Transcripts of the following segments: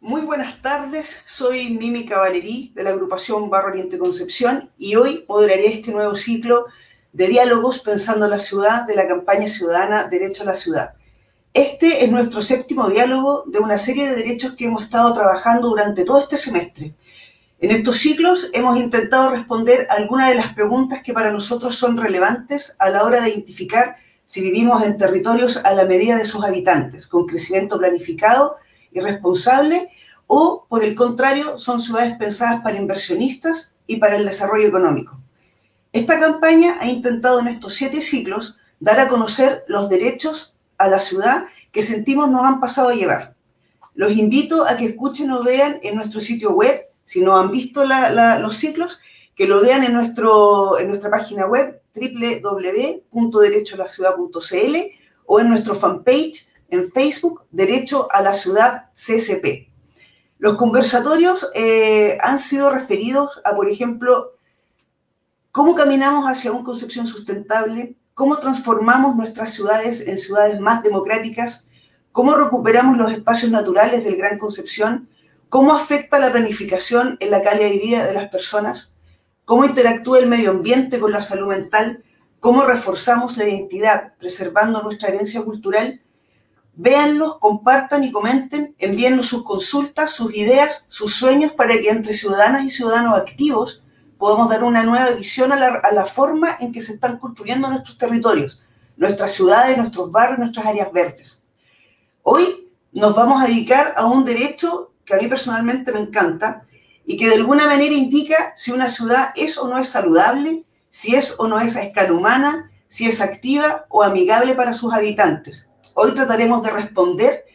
Muy buenas tardes, soy Mimi Cavallerí de la agrupación Barro Oriente Concepción y hoy moderaré este nuevo ciclo de diálogos pensando en la ciudad de la campaña ciudadana Derecho a la Ciudad. Este es nuestro séptimo diálogo de una serie de derechos que hemos estado trabajando durante todo este semestre. En estos ciclos hemos intentado responder algunas de las preguntas que para nosotros son relevantes a la hora de identificar si vivimos en territorios a la medida de sus habitantes, con crecimiento planificado y responsable, o por el contrario, son ciudades pensadas para inversionistas y para el desarrollo económico. Esta campaña ha intentado en estos siete ciclos dar a conocer los derechos a la ciudad que sentimos nos han pasado a llevar. Los invito a que escuchen o vean en nuestro sitio web, si no han visto los ciclos, que lo vean en, nuestro, en nuestra página web www.derecholaciudad.cl o en nuestro fanpage en Facebook, Derecho a la Ciudad CCP. Los conversatorios eh, han sido referidos a, por ejemplo, cómo caminamos hacia una concepción sustentable, cómo transformamos nuestras ciudades en ciudades más democráticas, cómo recuperamos los espacios naturales del Gran Concepción, cómo afecta la planificación en la calidad de vida de las personas, cómo interactúa el medio ambiente con la salud mental, cómo reforzamos la identidad preservando nuestra herencia cultural. Véanlos, compartan y comenten, envíennos sus consultas, sus ideas, sus sueños para que entre ciudadanas y ciudadanos activos podamos dar una nueva visión a la, a la forma en que se están construyendo nuestros territorios, nuestras ciudades, nuestros barrios, nuestras áreas verdes. Hoy nos vamos a dedicar a un derecho que a mí personalmente me encanta, y que de alguna manera indica si una ciudad es o no es saludable, si es o no es a escala humana, si es activa o amigable para sus habitantes. Hoy trataremos de responder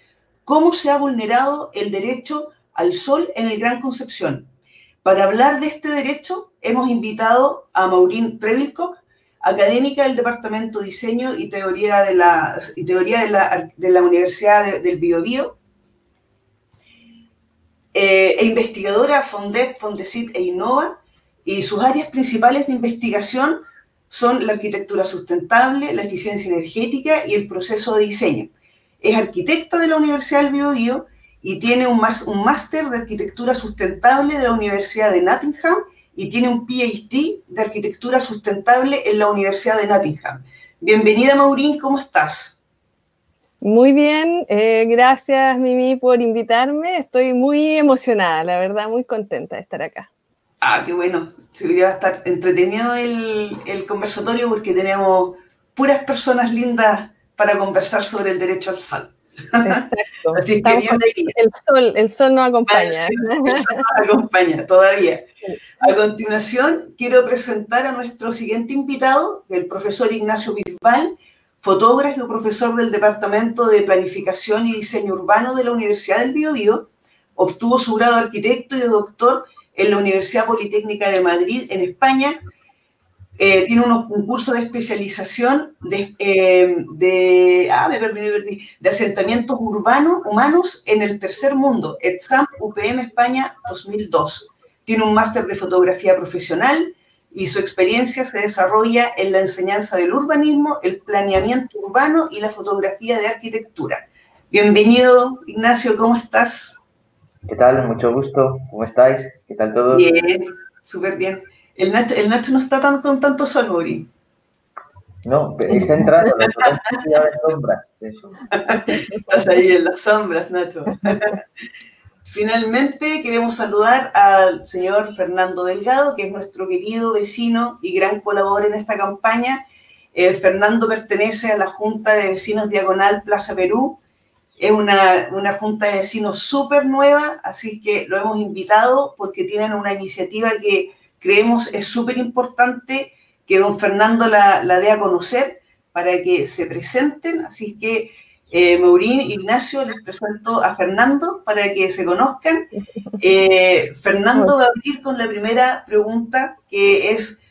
cómo se ha vulnerado el derecho al sol en el Gran Concepción. Para hablar de este derecho hemos invitado a Maureen Trevilcock, académica del Departamento de Diseño y Teoría de la Universidad del Biobío, eh, e investigadora Fondet, Fondesit e Innova, y sus áreas principales de investigación son la arquitectura sustentable, la eficiencia energética y el proceso de diseño. Es arquitecta de la Universidad del Biobío y tiene un, máster de arquitectura sustentable de la Universidad de Nottingham y tiene un PhD de arquitectura sustentable en la Universidad de Nottingham. Bienvenida, Maurín, ¿cómo estás? Muy bien, eh, gracias Mimi por invitarme. Estoy muy emocionada, la verdad, muy contenta de estar acá. Ah, qué bueno. Sí, va a estar entretenido el, el, conversatorio porque tenemos puras personas lindas para conversar sobre el derecho al sol. Exacto. Así que el, sol, el sol nos acompaña. el sol nos acompaña todavía. A continuación, quiero presentar a nuestro siguiente invitado, el profesor Ignacio Bisbal fotógrafo y profesor del Departamento de Planificación y Diseño Urbano de la Universidad del Biobío, obtuvo su grado de arquitecto y de doctor en la Universidad Politécnica de Madrid, en España. Eh, tiene un curso de especialización de, eh, ah, asentamientos urbanos humanos en el tercer mundo, ETSAM UPM España 2002. Tiene un máster de fotografía profesional y su experiencia se desarrolla en la enseñanza del urbanismo, el planeamiento urbano y la fotografía de arquitectura. Bienvenido, Ignacio, ¿cómo estás? ¿Qué tal? Mucho gusto. ¿Cómo estáis? ¿Qué tal todos? Bien, súper bien. El Nacho, el Nacho no está tan, con tanto sol, Mori. No, está entrando, la sombras. Estás ahí en las sombras, Nacho. Finalmente, queremos saludar al señor Fernando Delgado, que es nuestro querido vecino y gran colaborador en esta campaña. Eh, Fernando pertenece a la Junta de Vecinos Diagonal Plaza Perú. Es una, una junta de vecinos súper nueva, así que lo hemos invitado porque tienen una iniciativa que creemos es súper importante que don Fernando la, la dé a conocer para que se presenten. Así que eh, Maurín, Ignacio, les presento a Fernando para que se conozcan. Eh, Fernando va a abrir con la primera pregunta, que es,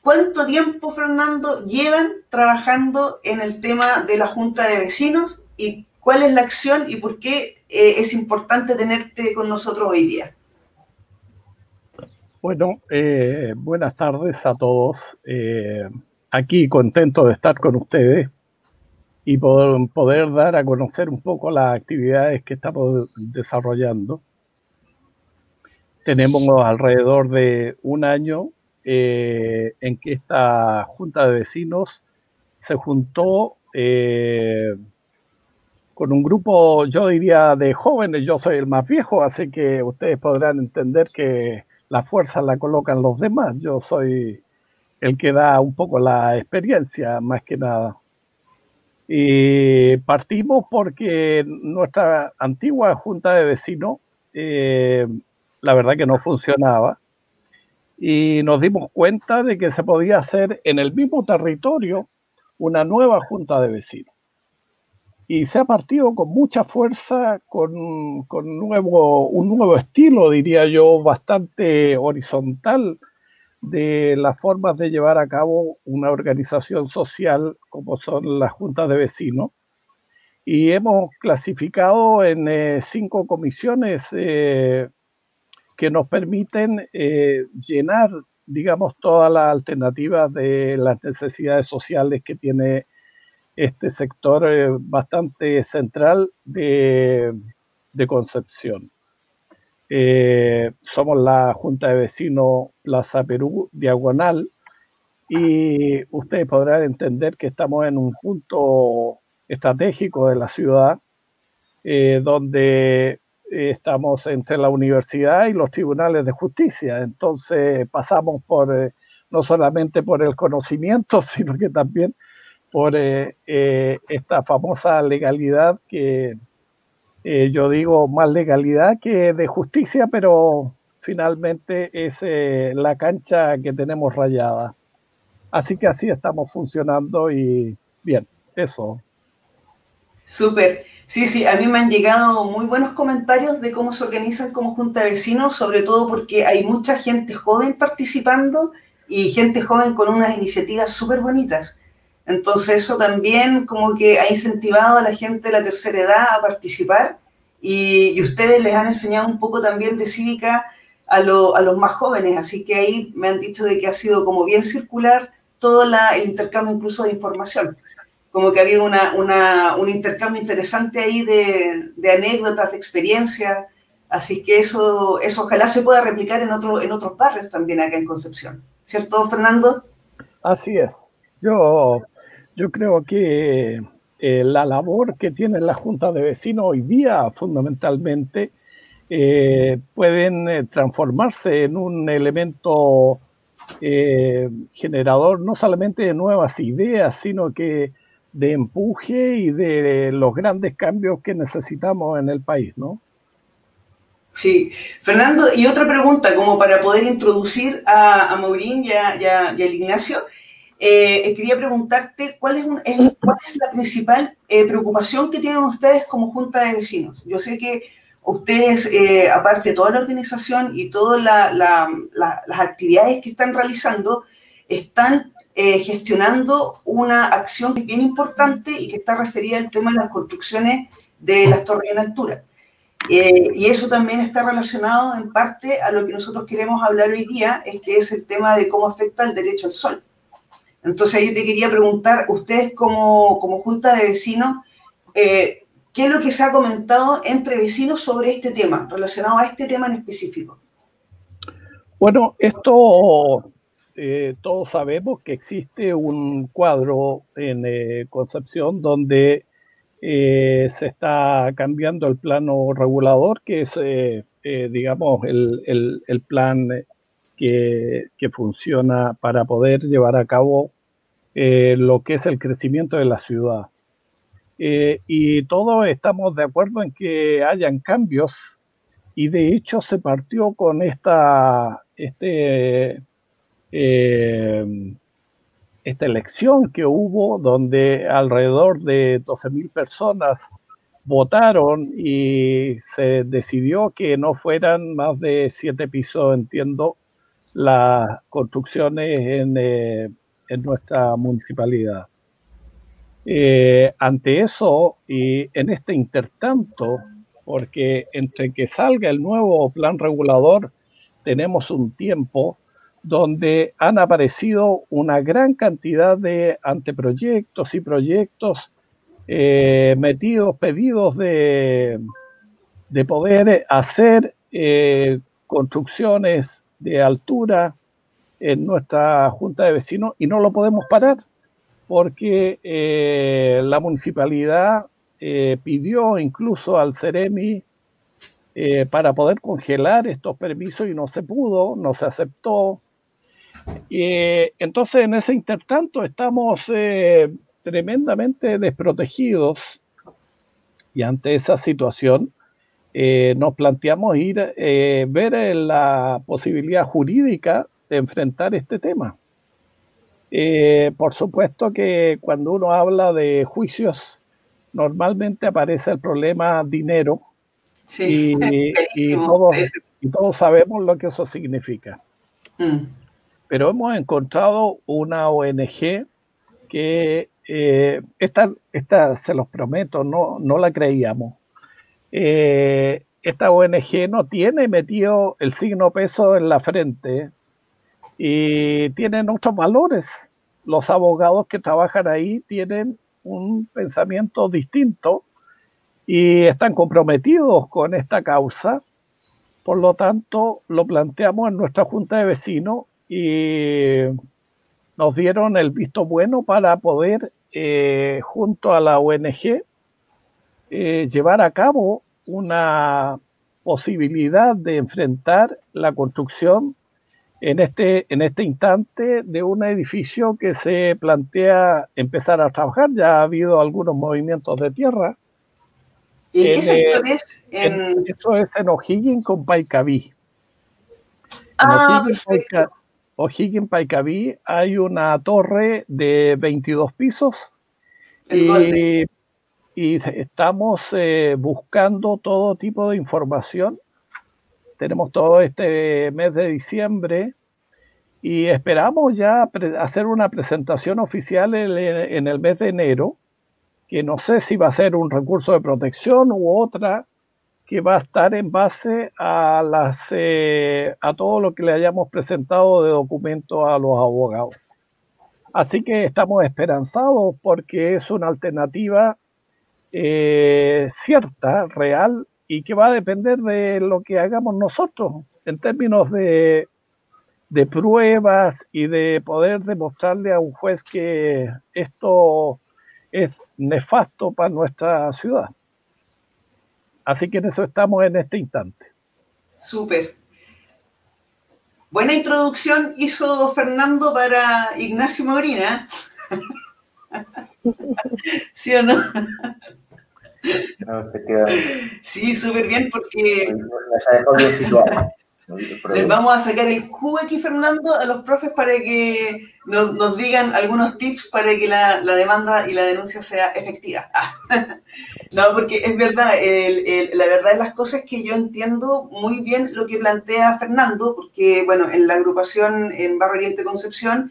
¿cuánto tiempo, Fernando, llevan trabajando en el tema de la Junta de Vecinos cuál es la acción y por qué eh, es importante tenerte con nosotros hoy día? Bueno, eh, buenas tardes a todos. aquí contento de estar con ustedes y poder dar a conocer un poco las actividades que estamos desarrollando. Tenemos alrededor de un año eh, en que esta junta de vecinos se juntó eh, con un grupo, yo diría, de jóvenes. Yo soy el más viejo, así que ustedes podrán entender que la fuerza la colocan los demás. Yo soy el que da un poco la experiencia, más que nada. Y partimos porque nuestra antigua junta de vecinos, eh, la verdad que no funcionaba. Y nos dimos cuenta de que se podía hacer en el mismo territorio una nueva junta de vecinos. Y se ha partido con mucha fuerza, con, con nuevo, un nuevo estilo, diría yo, bastante horizontal de las formas de llevar a cabo una organización social como son las juntas de vecinos. Y hemos clasificado en eh, cinco comisiones eh, que nos permiten eh, llenar, digamos, todas las alternativas de las necesidades sociales que tiene este sector bastante central de, de Concepción. Eh, somos la Junta de Vecinos Plaza Perú Diagonal y ustedes podrán entender que estamos en un punto estratégico de la ciudad eh, donde estamos entre la universidad y los tribunales de justicia. Entonces pasamos por eh, no solamente por el conocimiento, sino que también por esta famosa legalidad que eh, yo digo, más legalidad que de justicia, pero finalmente es eh, la cancha que tenemos rayada. Así que así estamos funcionando y bien, eso. Súper. Sí, sí, a mí me han llegado muy buenos comentarios de cómo se organizan como junta de vecinos, sobre todo porque hay mucha gente joven participando y gente joven con unas iniciativas súper bonitas. Entonces eso también como que ha incentivado a la gente de la tercera edad a participar y, ustedes les han enseñado un poco también de cívica a, a, los más jóvenes, así que ahí me han dicho de que ha sido como bien circular todo el intercambio incluso de información, como que ha habido una, un intercambio interesante ahí de, de anécdotas, de experiencias, así que eso, eso ojalá se pueda replicar en, otro, en otros barrios también acá en Concepción, ¿cierto, Fernando? Así es. Yo yo creo que eh, la labor que tiene la Junta de Vecinos hoy día, fundamentalmente, eh, pueden eh, transformarse en un elemento generador no solamente de nuevas ideas, sino que de empuje y de los grandes cambios que necesitamos en el país, ¿no? Sí, Fernando, y otra pregunta, como para poder introducir a, a Maurín y a Ignacio. Eh, quería preguntarte cuál es, cuál es la principal eh, preocupación que tienen ustedes como Junta de Vecinos. Yo sé que ustedes, eh, aparte de toda la organización y todas las actividades que están realizando, están gestionando una acción que es bien importante y que está referida al tema de las construcciones de las torres en altura. y eso también está relacionado en parte a lo que nosotros queremos hablar hoy día, es que es el tema de cómo afecta el derecho al sol. Entonces yo te quería preguntar, ustedes como, como Junta de Vecinos, eh, ¿qué es lo que se ha comentado entre vecinos sobre este tema, relacionado a este tema en específico? Bueno, esto eh, todos sabemos que existe un cuadro en eh, Concepción donde se está cambiando el plano regulador, que es, digamos, el, el plan que, funciona para poder llevar a cabo eh, lo que es el crecimiento de la ciudad. Eh, y todos estamos de acuerdo en que hayan cambios y de hecho se partió con esta, este, eh, esta elección que hubo donde alrededor de 12.000 personas votaron y se decidió que no fueran más de siete pisos, entiendo, las construcciones en, eh, en nuestra municipalidad. Eh, ante eso, y en este intertanto, porque entre que salga el nuevo plan regulador, tenemos un tiempo donde han aparecido una gran cantidad de anteproyectos y proyectos eh, metidos pedidos de, de poder hacer construcciones de altura en nuestra junta de vecinos y no lo podemos parar porque eh, la municipalidad pidió incluso al Ceremi para poder congelar estos permisos y no se pudo, no se aceptó. entonces, en ese intertanto estamos tremendamente desprotegidos y ante esa situación eh, nos planteamos ir eh, ver eh, la posibilidad jurídica de enfrentar este tema. por supuesto que cuando uno habla de juicios, normalmente aparece el problema dinero y, todos, sabemos lo que eso significa. Mm. Pero hemos encontrado una ONG que eh, esta, esta, se los prometo, no, no la creíamos. Eh, esta ONG no tiene metido el signo peso en la frente y tienen otros valores. Los abogados que trabajan ahí tienen un pensamiento distinto y están comprometidos con esta causa. Por lo tanto, lo planteamos en nuestra junta de vecinos y nos dieron el visto bueno para poder eh, junto a la ONG, eh, llevar a cabo una posibilidad de enfrentar la construcción en este, en este instante de un edificio que se plantea empezar a trabajar. Ya ha habido algunos movimientos de tierra. ¿Y en, qué sector es? eso es en O'Higgins con Paicaví. Ah, O'Higgins Paicaví hay una torre de 22 pisos y, estamos eh, buscando todo tipo de información. Tenemos todo este mes de diciembre y esperamos ya hacer una presentación oficial en el mes de enero, que no sé si va a ser un recurso de protección u otra que va a estar en base a, las, eh, a todo lo que le hayamos presentado de documento a los abogados. Así que estamos esperanzados porque es una alternativa eh, cierta, real, y que va a depender de lo que hagamos nosotros en términos de, de pruebas y de poder demostrarle a un juez que esto es nefasto para nuestra ciudad. Así que en eso estamos en este instante. Súper. Buena introducción hizo Fernando para Ignacio Morina. ¿Sí o no? Sí, súper bien porque... Les vamos a sacar el cubo aquí, Fernando, a los profes para que nos, digan algunos tips para que la, demanda y la denuncia sea efectiva. no, porque es verdad, la verdad de las cosas es que yo entiendo muy bien lo que plantea Fernando, porque, bueno, en la agrupación en Barrio Oriente Concepción,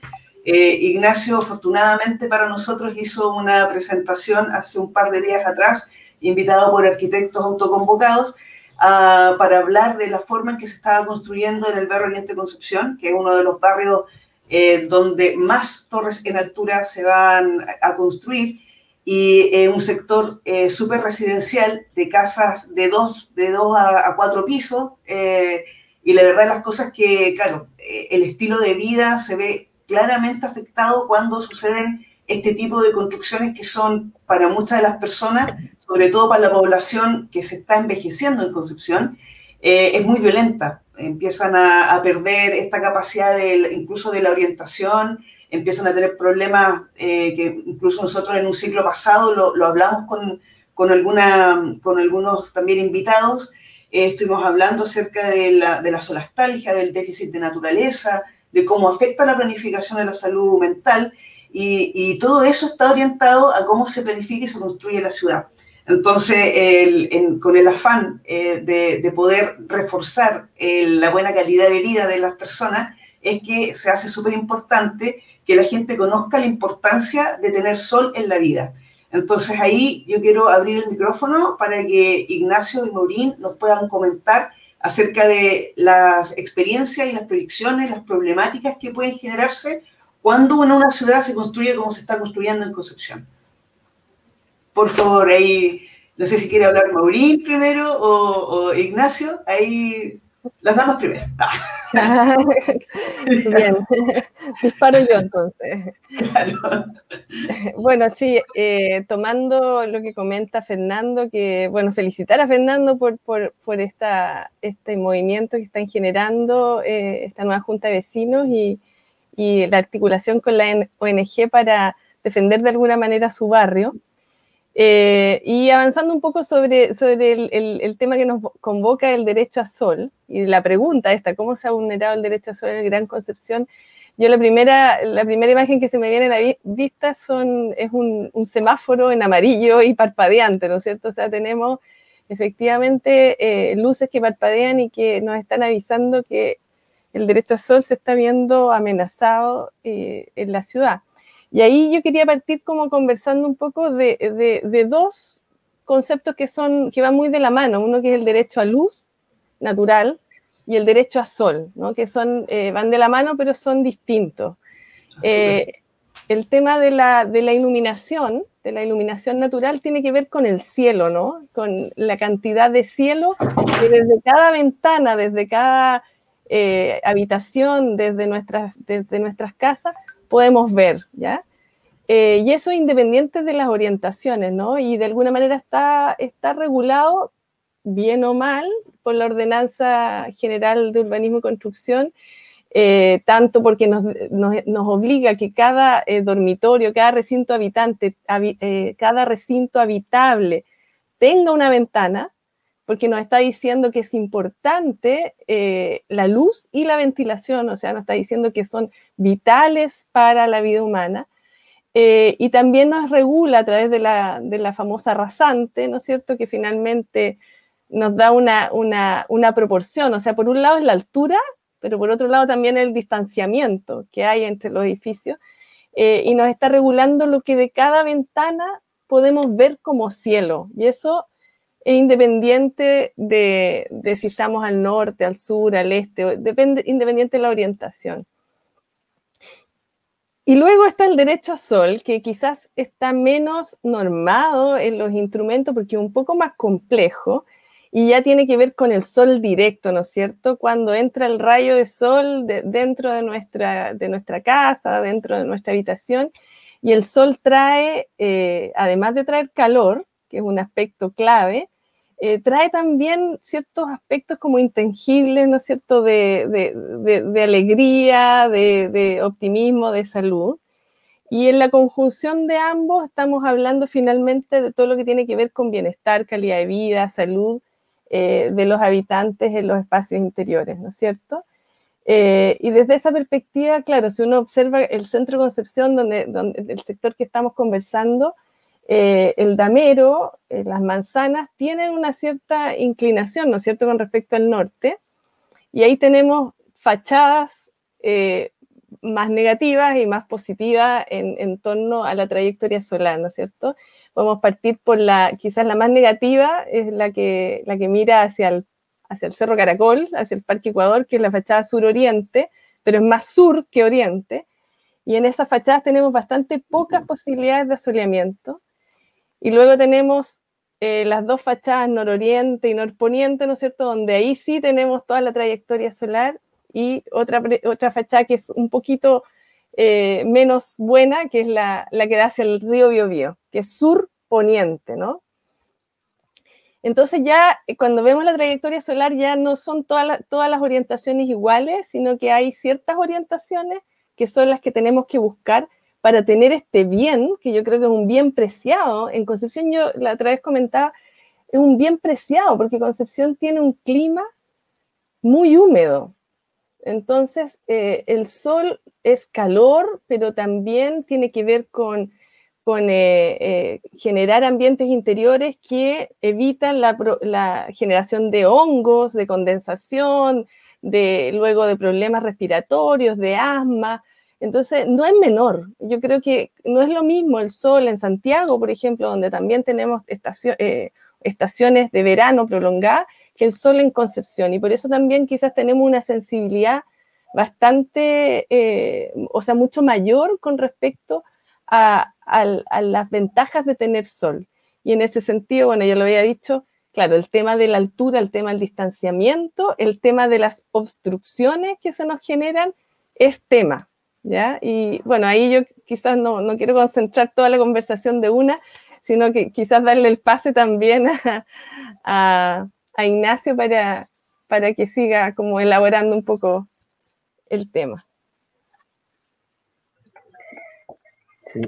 eh, Ignacio, afortunadamente para nosotros, hizo una presentación hace un par de días atrás, invitado por arquitectos autoconvocados, para hablar de la forma en que se estaba construyendo en el barrio Oriente Concepción, que es uno de los barrios eh, donde más torres en altura se van a construir y eh, un sector eh, súper residencial de casas de dos, a, cuatro pisos. y la verdad de las cosas que, claro, el estilo de vida se ve claramente afectado cuando suceden este tipo de construcciones que son para muchas de las personas sobre todo para la población que se está envejeciendo en Concepción, eh, es muy violenta. Empiezan a, perder esta capacidad de, incluso de la orientación, empiezan a tener problemas eh, que incluso nosotros en un ciclo pasado lo, hablamos con, con, alguna, con algunos también invitados. Eh, estuvimos hablando acerca de la, de la solastalgia, del déficit de naturaleza, de cómo afecta la planificación de la salud mental y, todo eso está orientado a cómo se planifica y se construye la ciudad. Entonces, con el afán eh, de, poder reforzar la buena calidad de vida de las personas, es que se hace súper importante que la gente conozca la importancia de tener sol en la vida. Entonces ahí yo quiero abrir el micrófono para que Ignacio y Maurín nos puedan comentar acerca de las experiencias y las proyecciones, las problemáticas que pueden generarse cuando en una ciudad se construye como se está construyendo en Concepción. por favor, ahí, no sé si quiere hablar Maurín primero o, Ignacio, ahí las damas primero. Bien, disparo yo entonces. Bueno, sí, eh, tomando lo que comenta Fernando, que, bueno, felicitar a Fernando por, por, por esta, este movimiento que están generando eh, esta nueva Junta de Vecinos y, y la articulación con la ONG para defender de alguna manera su barrio. Eh, y avanzando un poco sobre, sobre el, el, tema que nos convoca, el derecho a sol, y la pregunta esta, ¿cómo se ha vulnerado el derecho a sol en Gran Concepción? Yo la primera, la primera imagen que se me viene a la vista son, es un, semáforo en amarillo y parpadeante, ¿no es cierto? O sea, tenemos efectivamente eh, luces que parpadean y que nos están avisando que el derecho a sol se está viendo amenazado eh, en la ciudad. Y ahí yo quería partir como conversando un poco de, de, dos conceptos que, son, que van muy de la mano. Uno que es el derecho a luz natural y el derecho a sol, ¿no? que son, eh, van de la mano pero son distintos. Eh, el tema de la, de la iluminación, de la iluminación natural, tiene que ver con el cielo, ¿no? Con la cantidad de cielo que desde cada ventana, desde cada eh, habitación, desde nuestras, desde nuestras casas, podemos ver, ¿ya? Eh, y eso independiente de las orientaciones, ¿no? Y de alguna manera está, está regulado, bien o mal, por la Ordenanza General de Urbanismo y Construcción, eh, tanto porque nos, nos, nos, obliga que cada eh, dormitorio, cada recinto habitante, cada recinto habitable tenga una ventana, porque nos está diciendo que es importante la luz y la ventilación, o sea, nos está diciendo que son vitales para la vida humana. Eh, y también nos regula a través de la, de la, famosa rasante, ¿no es cierto?, que finalmente nos da una, una, una, proporción. O sea, por un lado es la altura, pero por otro lado también el distanciamiento que hay entre los edificios. Eh, y nos está regulando lo que de cada ventana podemos ver como cielo. Y eso es independiente de, si estamos al norte, al sur, al este, independiente de la orientación. Y luego está el derecho a sol, que quizás está menos normado en los instrumentos porque es un poco más complejo y ya tiene que ver con el sol directo, ¿no es cierto? Cuando entra el rayo de sol dentro de nuestra, de nuestra casa, dentro de nuestra habitación, y el sol trae, eh, además de traer calor, que es un aspecto clave, eh, trae también ciertos aspectos como intangibles, ¿no es cierto?, de, alegría, de, optimismo, de salud. Y en la conjunción de ambos estamos hablando finalmente de todo lo que tiene que ver con bienestar, calidad de vida, salud eh, de los habitantes en los espacios interiores, ¿no es cierto? Eh, y desde esa perspectiva, claro, si uno observa el centro Concepción, donde, donde el sector que estamos conversando, eh, el damero, eh, las manzanas, tienen una cierta inclinación, ¿no es cierto?, con respecto al norte. Y ahí tenemos fachadas eh, más negativas y más positivas en, torno a la trayectoria solar, ¿no es cierto? Podemos partir por la, quizás la más negativa, es la que, la que mira hacia el, hacia el Cerro Caracol, hacia el Parque Ecuador, que es la fachada sur-oriente, pero es más sur que oriente. Y en esas fachadas tenemos bastante pocas posibilidades de asoleamiento. Y luego tenemos eh, las dos fachadas nororiente y norponiente, ¿no es cierto? Donde ahí sí tenemos toda la trayectoria solar y otra, otra fachada que es un poquito eh, menos buena, que es la, la, que da hacia el río Biobío, que es sur-poniente, ¿no? Entonces ya eh, cuando vemos la trayectoria solar ya no son todas todas las orientaciones iguales, sino que hay ciertas orientaciones que son las que tenemos que buscar para tener este bien, que yo creo que es un bien preciado. En Concepción, yo la otra vez comentaba, es un bien preciado porque Concepción tiene un clima muy húmedo. Entonces, eh, el sol es calor, pero también tiene que ver con, eh, eh, generar ambientes interiores que evitan la, la, generación de hongos, de condensación, de, luego de problemas respiratorios, de asma. Entonces, no es menor. Yo creo que no es lo mismo el sol en Santiago, por ejemplo, donde también tenemos eh, estaciones de verano prolongadas, que el sol en Concepción. Y por eso también quizás tenemos una sensibilidad bastante, eh, o sea, mucho mayor con respecto a, las ventajas de tener sol. Y en ese sentido, bueno, ya lo había dicho, claro, el tema de la altura, el tema del distanciamiento, el tema de las obstrucciones que se nos generan es tema, ¿ya? Y bueno, ahí yo quizás no, no quiero concentrar toda la conversación de una, sino que quizás darle el pase también a, a, Ignacio para, para que siga como elaborando un poco el tema. Sí,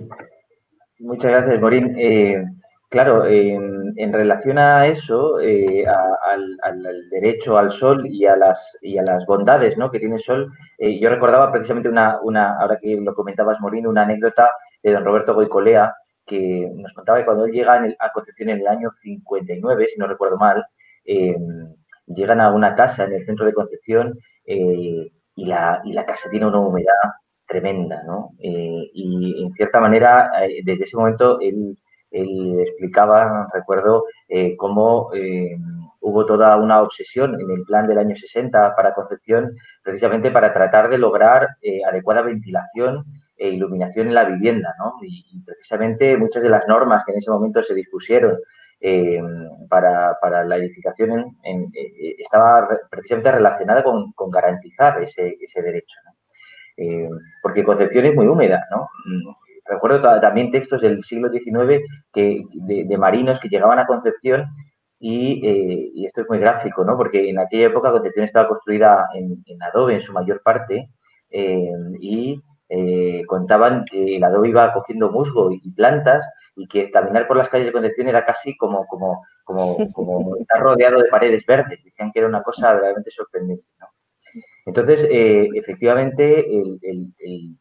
muchas gracias, Morín. Eh, claro, en relación a eso, eh, al, derecho al sol y a las, y a las bondades ¿no? que tiene el sol, eh, yo recordaba precisamente una, una, ahora que lo comentabas, Morín, una anécdota de don Roberto Goicolea, que nos contaba que cuando él llega a Concepción en el año 59, si no recuerdo mal, llegan a una casa en el centro de Concepción y la, y la casa tiene una humedad tremenda, ¿no? Eh, y en cierta manera, eh, desde ese momento, él, explicaba, recuerdo, eh, cómo hubo toda una obsesión en el plan del año 60 para Concepción, precisamente para tratar de lograr adecuada ventilación e iluminación en la vivienda, ¿no? Y, precisamente muchas de las normas que en ese momento se dispusieron para, la edificación estaba precisamente relacionada con, garantizar ese, ese derecho. ¿no? Eh, porque Concepción es muy húmeda, ¿no? Recuerdo también textos del siglo XIX que, de, marinos que llegaban a Concepción eh, y, esto es muy gráfico, ¿no? Porque en aquella época Concepción estaba construida en, adobe en su mayor parte eh, y contaban que el adobe iba cogiendo musgo y, plantas y que caminar por las calles de Concepción era casi como, como, como, como estar rodeado de paredes verdes. Decían que era una cosa realmente sorprendente, ¿no? Entonces, eh, efectivamente, el,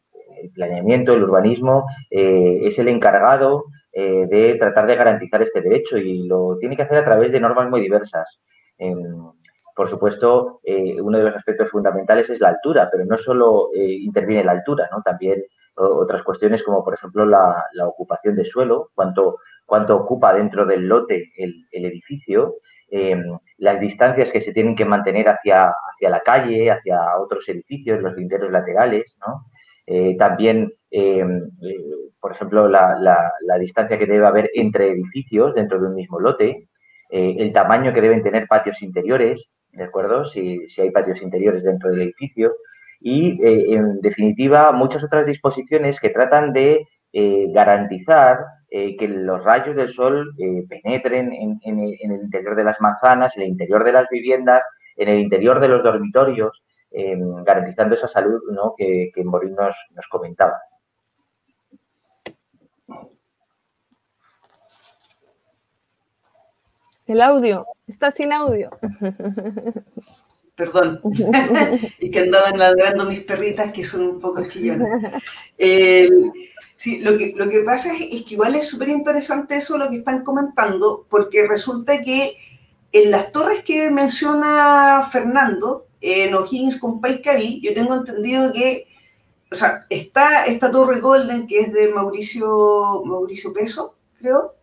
planeamiento, el urbanismo, eh, es el encargado eh, de tratar de garantizar este derecho y lo tiene que hacer a través de normas muy diversas. por supuesto, uno de los aspectos fundamentales es la altura, pero no solo interviene la altura, ¿no? También otras cuestiones como, por ejemplo, la, ocupación de suelo, cuánto, cuánto ocupa dentro del lote el, el edificio, las distancias que se tienen que mantener hacia, hacia la calle, hacia otros edificios, los linderos laterales, ¿no? Eh, también, eh, por ejemplo, la, la, distancia que debe haber entre edificios dentro de un mismo lote, eh, el tamaño que deben tener patios interiores, ¿de acuerdo? Si, si hay patios interiores dentro del edificio. Y, en definitiva, muchas otras disposiciones que tratan de garantizar que los rayos del sol penetren en, el interior de las manzanas, en el interior de las viviendas, en el interior de los dormitorios, garantizando esa salud que, que Morín nos, comentaba. El audio, está sin audio. Perdón. y que andaban ladrando mis perritas que son un poco chillonas. Sí, lo que, lo que pasa es, que igual es súper interesante eso lo que están comentando, porque resulta que en las torres que menciona Fernando, en O'Higgins con Paicaví, yo tengo entendido que, o sea, está esta torre Golden que es de Mauricio, Mauricio Peso, creo,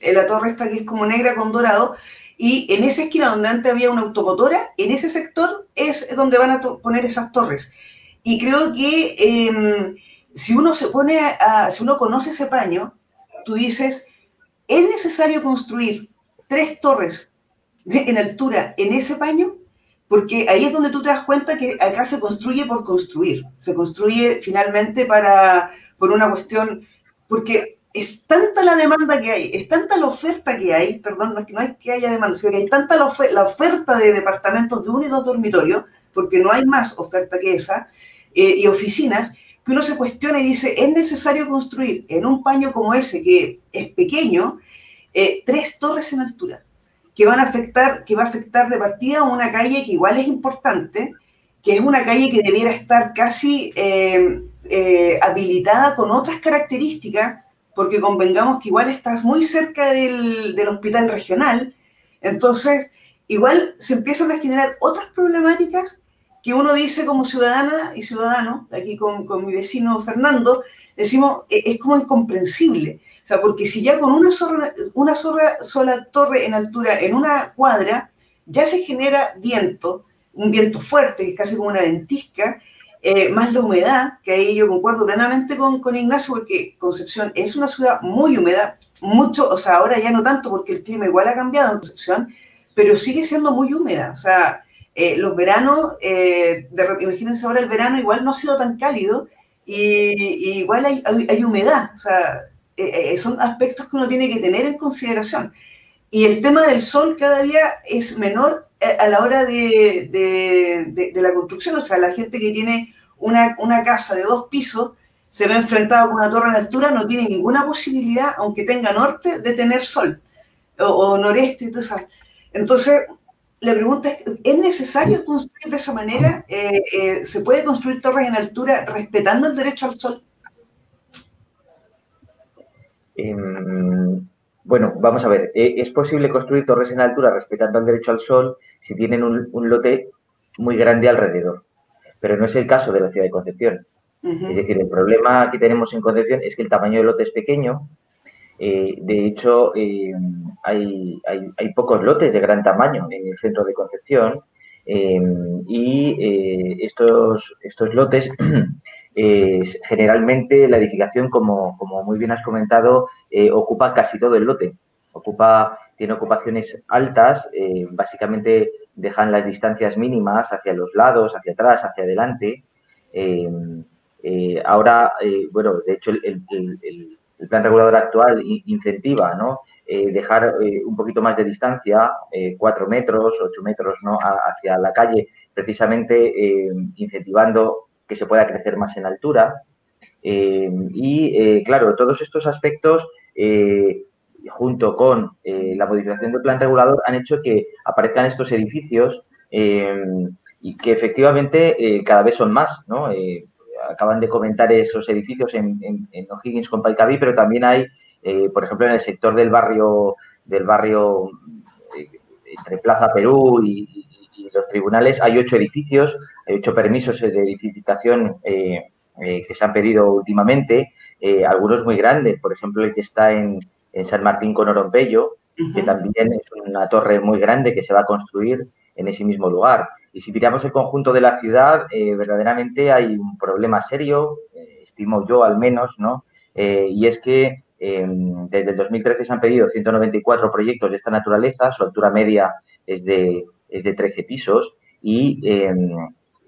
en la torre esta que es como negra con dorado, y en esa esquina donde antes había una automotora, en ese sector es donde van a poner esas torres. Y creo que... Eh, si uno se pone si uno conoce ese paño, tú dices, ¿es necesario construir tres torres en altura en ese paño? Porque ahí es donde tú te das cuenta que acá se construye por construir, se construye finalmente para, por una cuestión, porque es tanta la demanda que hay, es tanta la oferta que hay, perdón, no es que no hay que haya demanda, sino que hay tanta la, la oferta de departamentos de uno y dos dormitorios, porque no hay más oferta que esa, eh, y oficinas, que uno se cuestiona y dice, ¿es necesario construir en un paño como ese, que es pequeño, eh, tres torres en altura? Que van a afectar, que va a afectar de partida a una calle que igual es importante, que es una calle que debiera estar casi eh, eh, habilitada con otras características, porque convengamos que igual estás muy cerca del, del hospital regional, entonces igual se empiezan a generar otras problemáticas que uno dice como ciudadana y ciudadano, aquí con, con mi vecino Fernando, decimos, e, es, como incomprensible. O sea, porque si ya con una sola, una sola, sola torre en altura, en una cuadra, ya se genera viento, un viento fuerte, que es casi como una ventisca, eh, más la humedad, que ahí yo concuerdo plenamente con, con, Ignacio, porque Concepción es una ciudad muy húmeda, mucho, o sea, ahora ya no tanto porque el clima igual ha cambiado en Concepción, pero sigue siendo muy húmeda, o sea, eh, los veranos, eh, imagínense ahora el verano igual no ha sido tan cálido y, igual hay, humedad, o sea, son aspectos que uno tiene que tener en consideración. Y el tema del sol cada día es menor eh, a la hora de, la construcción. O sea, la gente que tiene una, casa de dos pisos se ve enfrentada con una torre en altura, no tiene ninguna posibilidad, aunque tenga norte, de tener sol o, noreste. Entonces, entonces, la pregunta es, ¿es necesario construir de esa manera? Eh, eh, ¿Se puede construir torres en altura respetando el derecho al sol? Em, bueno, vamos a ver, eh, es posible construir torres en altura respetando el derecho al sol si tienen un, lote muy grande alrededor, pero no es el caso de la ciudad de Concepción. Es decir, el problema que tenemos en Concepción es que el tamaño del lote es pequeño. Eh, de hecho, eh, hay, pocos lotes de gran tamaño en el centro de Concepción y estos, estos lotes generalmente la edificación, como, muy bien has comentado, eh, ocupa casi todo el lote. Ocupa, tiene ocupaciones altas, eh, básicamente dejan las distancias mínimas hacia los lados, hacia atrás, hacia adelante. Eh, ahora, bueno, de hecho el, plan regulador actual incentiva ¿no? dejar un poquito más de distancia, cuatro metros, ocho metros ¿no? hacia la calle, precisamente incentivando que se pueda crecer más en altura. Eh, y, eh, claro, todos estos aspectos, eh, junto con la modificación del plan regulador, han hecho que aparezcan estos edificios y que efectivamente cada vez son más, ¿no? Acaban de comentar esos edificios en, en, O'Higgins con Paicaví, pero también hay, por ejemplo, en el sector del barrio, del barrio entre Plaza Perú y, los tribunales hay ocho edificios, hay ocho permisos de edificación eh, eh, que se han pedido últimamente, eh, algunos muy grandes, por ejemplo el que está en, San Martín con Orompello, que también es una torre muy grande que se va a construir en ese mismo lugar. Y si miramos el conjunto de la ciudad, verdaderamente hay un problema serio, estimo yo al menos, ¿no? y es que desde el 2013 se han pedido 194 proyectos de esta naturaleza, su altura media es de es de 13 pisos y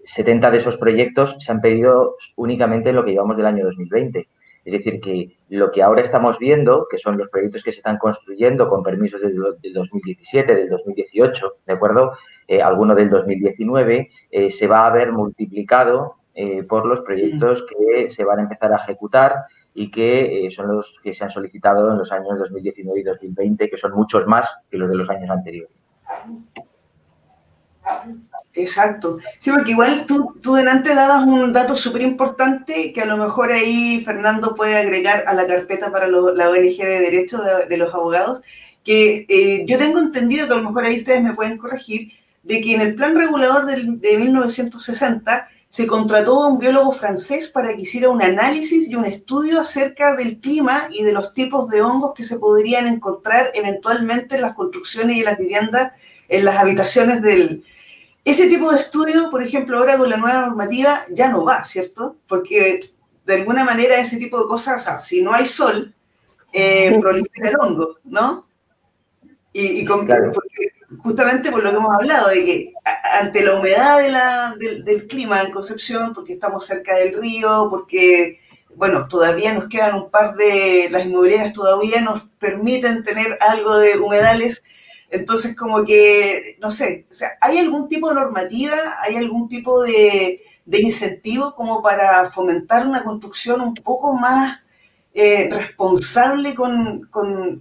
70 em, de esos proyectos se han pedido únicamente en lo que llevamos del año 2020. Es decir, que lo que ahora estamos viendo, que son los proyectos que se están construyendo con permisos del, 2017, del 2018, ¿de acuerdo? Eh, alguno del 2019, eh, se va a ver multiplicado eh, por los proyectos que se van a empezar a ejecutar y que son los que se han solicitado en los años 2019 y 2020, que son muchos más que los de los años anteriores. Exacto. Sí, porque igual tú, tú delante dabas un dato súper importante que a lo mejor ahí Fernando puede agregar a la carpeta para la ONG de Derechos de, los Abogados, que eh, yo tengo entendido que a lo mejor ahí ustedes me pueden corregir, de que en el plan regulador de 1960 se contrató a un biólogo francés para que hiciera un análisis y un estudio acerca del clima y de los tipos de hongos que se podrían encontrar eventualmente en las construcciones y en las viviendas, en las habitaciones del, ese tipo de estudio, por ejemplo, ahora con la nueva normativa ya no va, ¿cierto? Porque de alguna manera ese tipo de cosas, o sea, si no hay sol, eh, prolifera el hongo, ¿no? Y, justamente por lo que hemos hablado, de que ante la humedad del, clima en Concepción, porque estamos cerca del río, porque, bueno, todavía nos quedan un par de, las inmobiliarias todavía nos permiten tener algo de humedales, entonces, como que, no sé, o sea, ¿hay algún tipo de normativa, hay algún tipo de, incentivo como para fomentar una construcción un poco más eh, responsable con,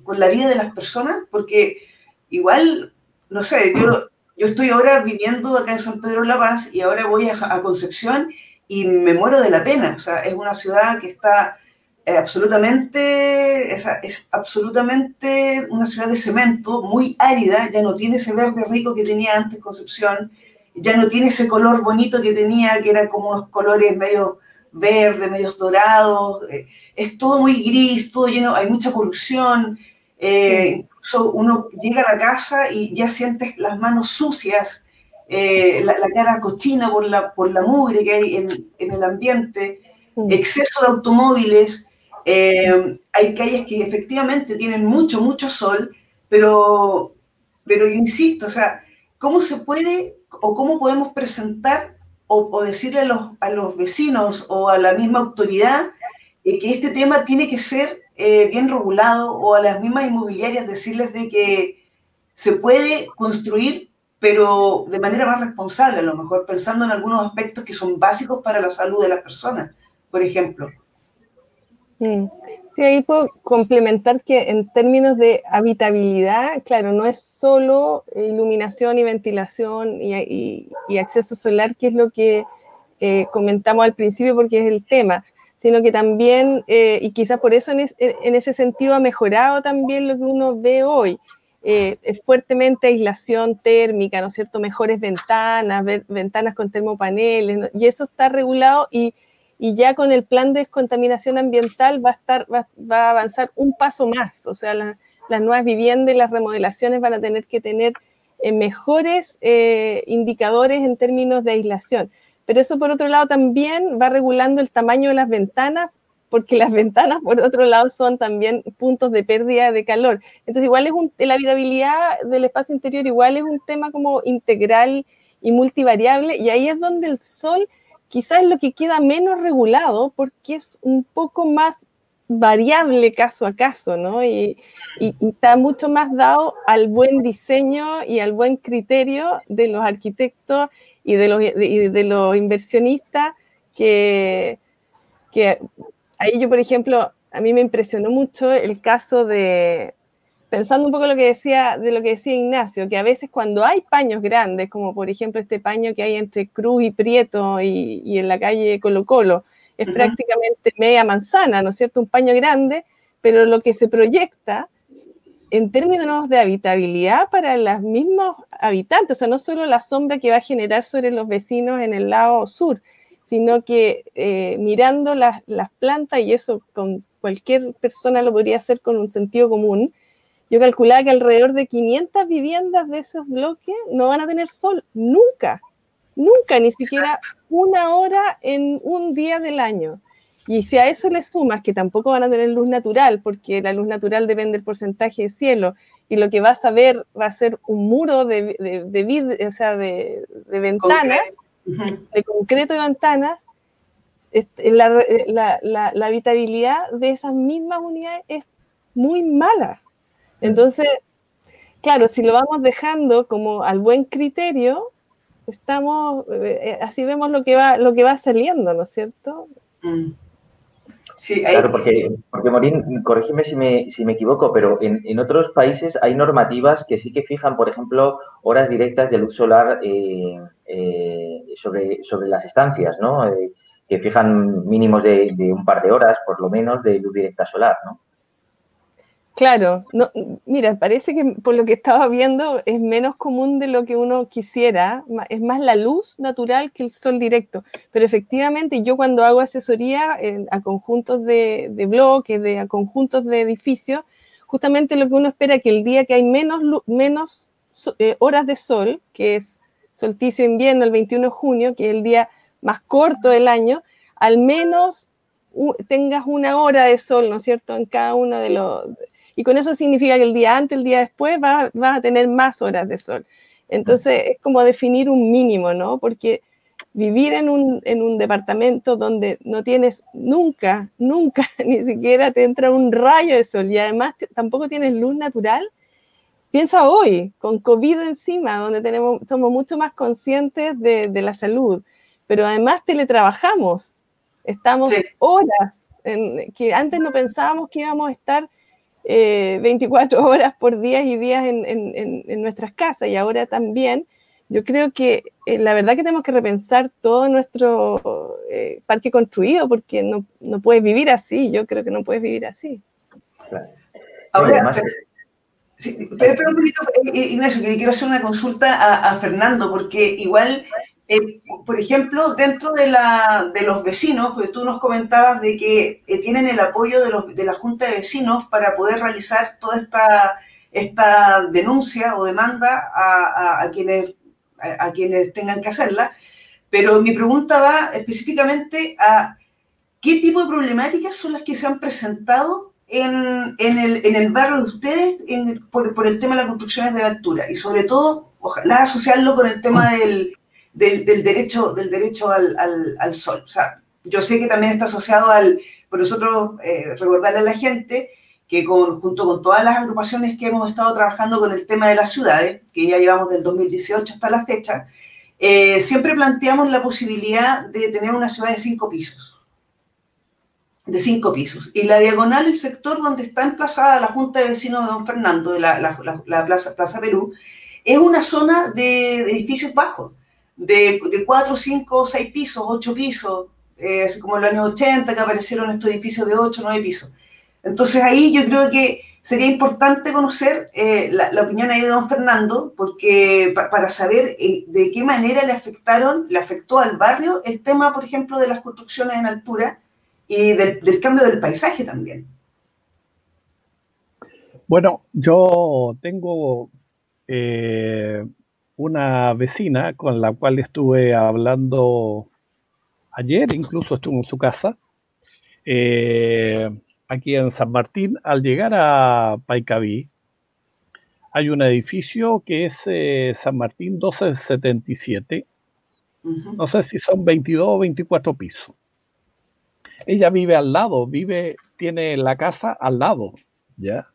la vida de las personas? Porque igual, no sé, yo, yo estoy ahora viviendo acá en San Pedro de la Paz y ahora voy a Concepción y me muero de la pena. O sea, es una ciudad que está absolutamente, es, es, absolutamente una ciudad de cemento, muy árida, ya no tiene ese verde rico que tenía antes Concepción, ya no tiene ese color bonito que tenía, que eran como unos colores medio verdes, medios dorados, eh, es todo muy gris, todo lleno, hay mucha polución, eh, incluso uno llega a la casa y ya sientes las manos sucias, eh, la, cara cochina por la, por la mugre que hay en, el ambiente, exceso de automóviles, eh, hay calles que efectivamente tienen mucho, mucho sol, pero, pero yo insisto, o sea, ¿cómo se puede o cómo podemos presentar o, decirle a los, a los, vecinos o a la misma autoridad que este tema tiene que ser bien regulado o a las mismas inmobiliarias decirles de que se puede construir pero de manera más responsable, a lo mejor pensando en algunos aspectos que son básicos para la salud de las personas, por ejemplo. Mm. Sí, ahí puedo complementar que en términos de habitabilidad, claro, no es solo iluminación y ventilación y, acceso solar, que es lo que eh, comentamos al principio porque es el tema, sino que también, eh, y quizás por eso en, en, ese sentido ha mejorado también lo que uno ve hoy, eh, fuertemente aislación térmica, ¿no es cierto? Mejores ventanas, ventanas con termopaneles, y eso está regulado y, y, ya con el plan de descontaminación ambiental va a, estar, va, a avanzar un paso más, o sea, las nuevas viviendas y las remodelaciones van a tener que tener eh, mejores eh, indicadores en términos de aislación. Pero eso, por otro lado, también va regulando el tamaño de las ventanas porque las ventanas, por otro lado, son también puntos de pérdida de calor. Entonces, igual es un, la habitabilidad del espacio interior, igual es un tema como integral y multivariable, y ahí es donde el sol quizás es lo que queda menos regulado, porque es un poco más variable caso a caso, ¿no? Y, está mucho más dado al buen diseño y al buen criterio de los arquitectos y de los, inversionistas que, que ahí yo, por ejemplo, a mí me impresionó mucho el caso de, pensando un poco lo que decía, de lo que decía Ignacio, que a veces cuando hay paños grandes, como por ejemplo este paño que hay entre Cruz y Prieto y, en la calle Colo Colo, es prácticamente media manzana, ¿no es cierto? Un paño grande, pero lo que se proyecta en términos de habitabilidad para los mismos habitantes, o sea, no solo la sombra que va a generar sobre los vecinos en el lado sur, sino que eh, mirando las, plantas, y eso con cualquier persona lo podría hacer con un sentido común, yo calculaba que alrededor de 500 viviendas de esos bloques no van a tener sol nunca, nunca, ni siquiera una hora en un día del año. Y si a eso le sumas que tampoco van a tener luz natural, porque la luz natural depende del porcentaje de cielo, y lo que vas a ver va a ser un muro de, de, o sea, de, ventanas, de concreto de ventanas, la, la, habitabilidad de esas mismas unidades es muy mala. Entonces, claro, si lo vamos dejando como al buen criterio, estamos, eh, así vemos lo que va, lo que va saliendo, ¿no es cierto? Mm. Sí, Claro, porque, porque Morín, corrígeme si me, si me equivoco, pero en, en, otros países hay normativas que sí que fijan, por ejemplo, horas directas de luz solar eh, eh, sobre, sobre las estancias, ¿no? Eh, que fijan mínimos de, de, un par de horas, por lo menos, de luz directa solar, ¿no? Claro, no, mira, parece que por lo que estaba viendo es menos común de lo que uno quisiera, es más la luz natural que el sol directo, pero efectivamente yo cuando hago asesoría a conjuntos de, bloques, de, a conjuntos de edificios, justamente lo que uno espera es que el día que hay menos, menos eh, horas de sol, que es solsticio invierno el 21 de junio, que es el día más corto del año, al menos tengas una hora de sol, ¿no es cierto?, en cada uno de los y con eso significa que el día antes, el día después, vas va a tener más horas de sol. Entonces, es como definir un mínimo, ¿no? Porque vivir en un, en un departamento donde no tienes nunca, nunca, ni siquiera te entra un rayo de sol y además tampoco tienes luz natural, piensa hoy, con COVID encima, donde tenemos, somos mucho más conscientes de, de la salud, pero además teletrabajamos, estamos horas, en, que antes no pensábamos que íbamos a estar 24 eh, horas por día y días en, nuestras casas y ahora también. Yo creo que eh, la verdad que tenemos que repensar todo nuestro eh, parque construido porque no, no, puedes vivir así. Yo creo que no puedes vivir así. Ahora, pero, un poquito, Ignacio, que quiero hacer una consulta a, a Fernando porque igual eh, por ejemplo, dentro de, la, de los vecinos, porque tú nos comentabas de que eh, tienen el apoyo de, los, de la Junta de Vecinos para poder realizar toda esta, esta denuncia o demanda a, quienes a, quienes tengan que hacerla, pero mi pregunta va específicamente a qué tipo de problemáticas son las que se han presentado en, en, el, en el, barrio de ustedes por, por, el tema de las construcciones de la altura y sobre todo, ojalá asociarlo con el tema del, del, derecho, del derecho al, al, sol. O sea, yo sé que también está asociado al, por nosotros eh, recordarle a la gente que junto con todas las agrupaciones que hemos estado trabajando con el tema de las ciudades, que ya llevamos del 2018 hasta la fecha, eh, siempre planteamos la posibilidad de tener una ciudad de cinco pisos de cinco pisos. Y la diagonal, el sector donde está emplazada la Junta de Vecinos de Don Fernando, de la, la, plaza, plaza, Perú, es una zona de, edificios bajos, de, cuatro, cinco, seis pisos, ocho pisos, eh, así como en los años 80 que aparecieron estos edificios de ocho, nueve pisos. Entonces ahí yo creo que sería importante conocer eh, la, opinión ahí de don Fernando, porque para saber eh, de qué manera le afectaron, le afectó al barrio el tema, por ejemplo, de las construcciones en altura, y del, cambio del paisaje también. Bueno, yo tengo una vecina con la cual estuve hablando ayer, incluso estuve en su casa, eh, aquí en San Martín. Al llegar a Paicaví, hay un edificio que es eh, San Martín 1277. No sé si son 22 o 24 pisos. Ella vive al lado, vive, tiene la casa al lado, ¿ya?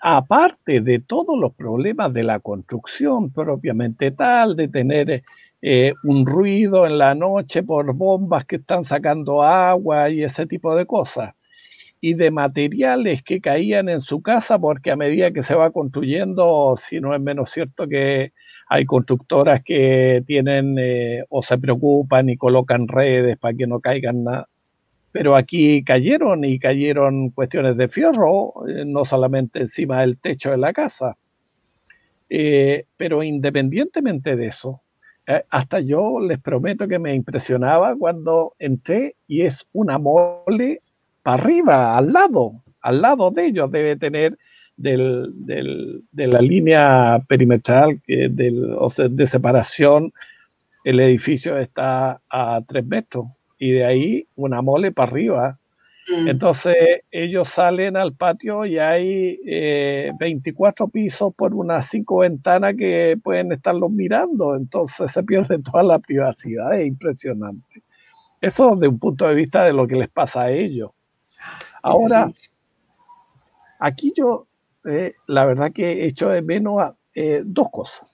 Aparte de todos los problemas de la construcción propiamente tal, de tener eh, un ruido en la noche por bombas que están sacando agua y ese tipo de cosas, y de materiales que caían en su casa porque a medida que se va construyendo, si no es menos cierto que hay constructoras que tienen eh, o se preocupan y colocan redes para que no caigan nada pero aquí cayeron y cayeron cuestiones de fierro, eh, no solamente encima del techo de la casa. Eh, pero independientemente de eso, eh, hasta yo les prometo que me impresionaba cuando entré y es una mole para arriba, al lado, al lado de ellos debe tener del, de la línea perimetral o de separación, el edificio está a tres metros y de ahí una mole para arriba. Mm. Entonces ellos salen al patio y hay 24 eh, pisos por unas 5 ventanas que pueden estarlos mirando. Entonces se pierde toda la privacidad, es impresionante. Eso desde un punto de vista de lo que les pasa a ellos. Ahora, aquí yo, eh, la verdad que he hecho de menos eh, dos cosas.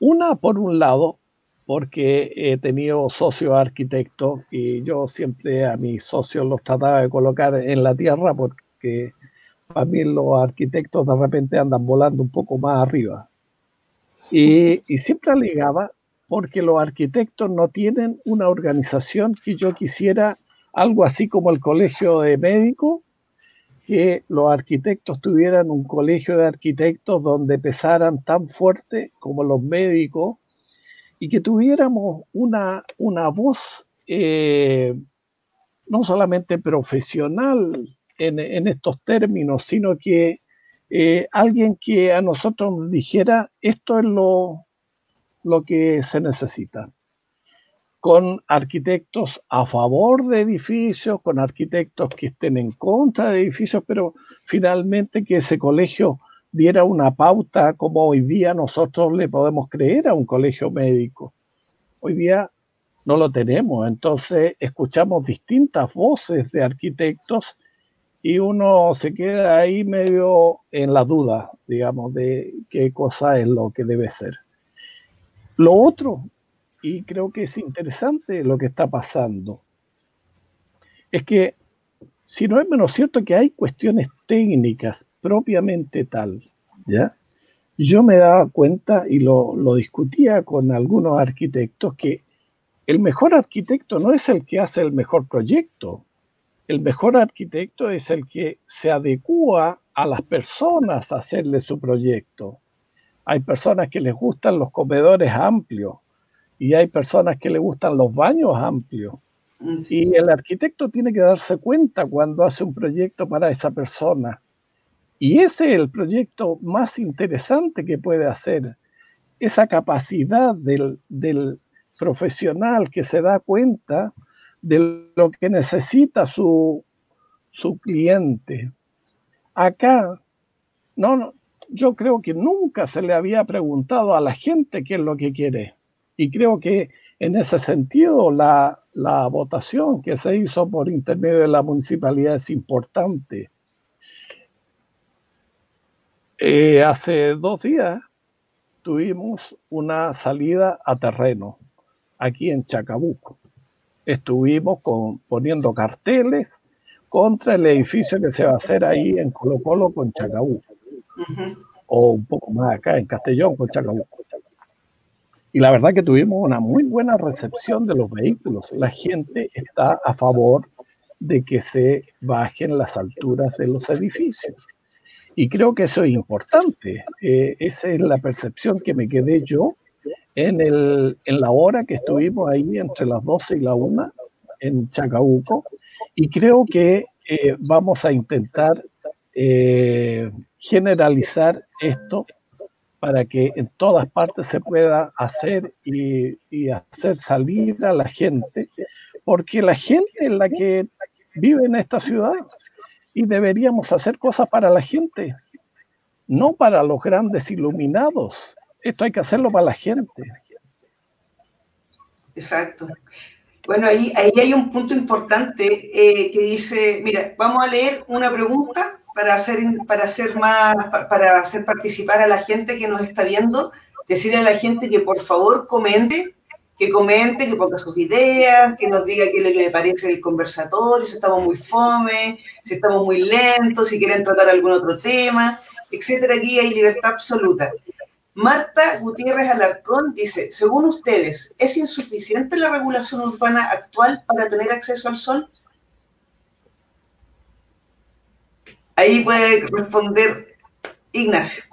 Una, por un lado, porque he tenido socios arquitectos y yo siempre a mis socios los trataba de colocar en la tierra porque para mí los arquitectos de repente andan volando un poco más arriba. Y, siempre alegaba porque los arquitectos no tienen una organización que yo quisiera, algo así como el colegio de médicos, que los arquitectos tuvieran un colegio de arquitectos donde pesaran tan fuerte como los médicos y que tuviéramos una, una voz eh, no solamente profesional en, estos términos, sino que eh, alguien que a nosotros nos dijera esto es lo, lo que se necesita con arquitectos a favor de edificios, con arquitectos que estén en contra de edificios, pero finalmente que ese colegio diera una pauta como hoy día nosotros le podemos creer a un colegio médico. Hoy día no lo tenemos, entonces escuchamos distintas voces de arquitectos y uno se queda ahí medio en la duda, digamos, de qué cosa es lo que debe ser. Lo otro, y creo que es interesante lo que está pasando, es que si no es menos cierto que hay cuestiones técnicas propiamente tal, ¿ya? Yo me daba cuenta y lo, lo discutía con algunos arquitectos que el mejor arquitecto no es el que hace el mejor proyecto, el mejor arquitecto es el que se adecua a las personas a hacerle su proyecto. Hay personas que les gustan los comedores amplios y hay personas que les gustan los baños amplios. Y el arquitecto tiene que darse cuenta cuando hace un proyecto para esa persona y ese es el proyecto más interesante que puede hacer. esa capacidad del, del profesional que se da cuenta de lo que necesita su, su cliente. Acá, no, yo creo que nunca se le había preguntado a la gente qué es lo que quiere. Y creo que en ese sentido la, la votación que se hizo por intermedio de la municipalidad es importante. Eh, hace dos días tuvimos una salida a terreno aquí en Chacabuco. Estuvimos con, poniendo carteles contra el edificio que se va a hacer ahí en Colo Colo con Chacabuco. O un poco más acá en Castellón con Chacabuco. Y la verdad que tuvimos una muy buena recepción de los vehículos. La gente está a favor de que se bajen las alturas de los edificios. Y creo que eso es importante. Eh, esa es la percepción que me quedé yo en, el, en la hora que estuvimos ahí entre las 12 y la 1 en Chacabuco. Y creo que eh, vamos a intentar eh, generalizar esto para que en todas partes se pueda hacer y, hacer salir a la gente, porque la gente es la que vive en esta ciudad y deberíamos hacer cosas para la gente, no para los grandes iluminados. Esto hay que hacerlo para la gente. Exacto. Bueno, ahí, ahí hay un punto importante eh, que dice, mira, vamos a leer una pregunta para hacer, para hacer más, para hacer participar a la gente que nos está viendo, decirle a la gente que por favor comente que comente, que ponga sus ideas, que nos diga qué le parece el conversatorio, si estamos muy fome, si estamos muy lentos, si quieren tratar algún otro tema, etcétera. Aquí hay libertad absoluta. Marta Gutiérrez Alarcón dice, según ustedes, ¿es insuficiente la regulación urbana actual para tener acceso al sol? Ahí puede responder Ignacio.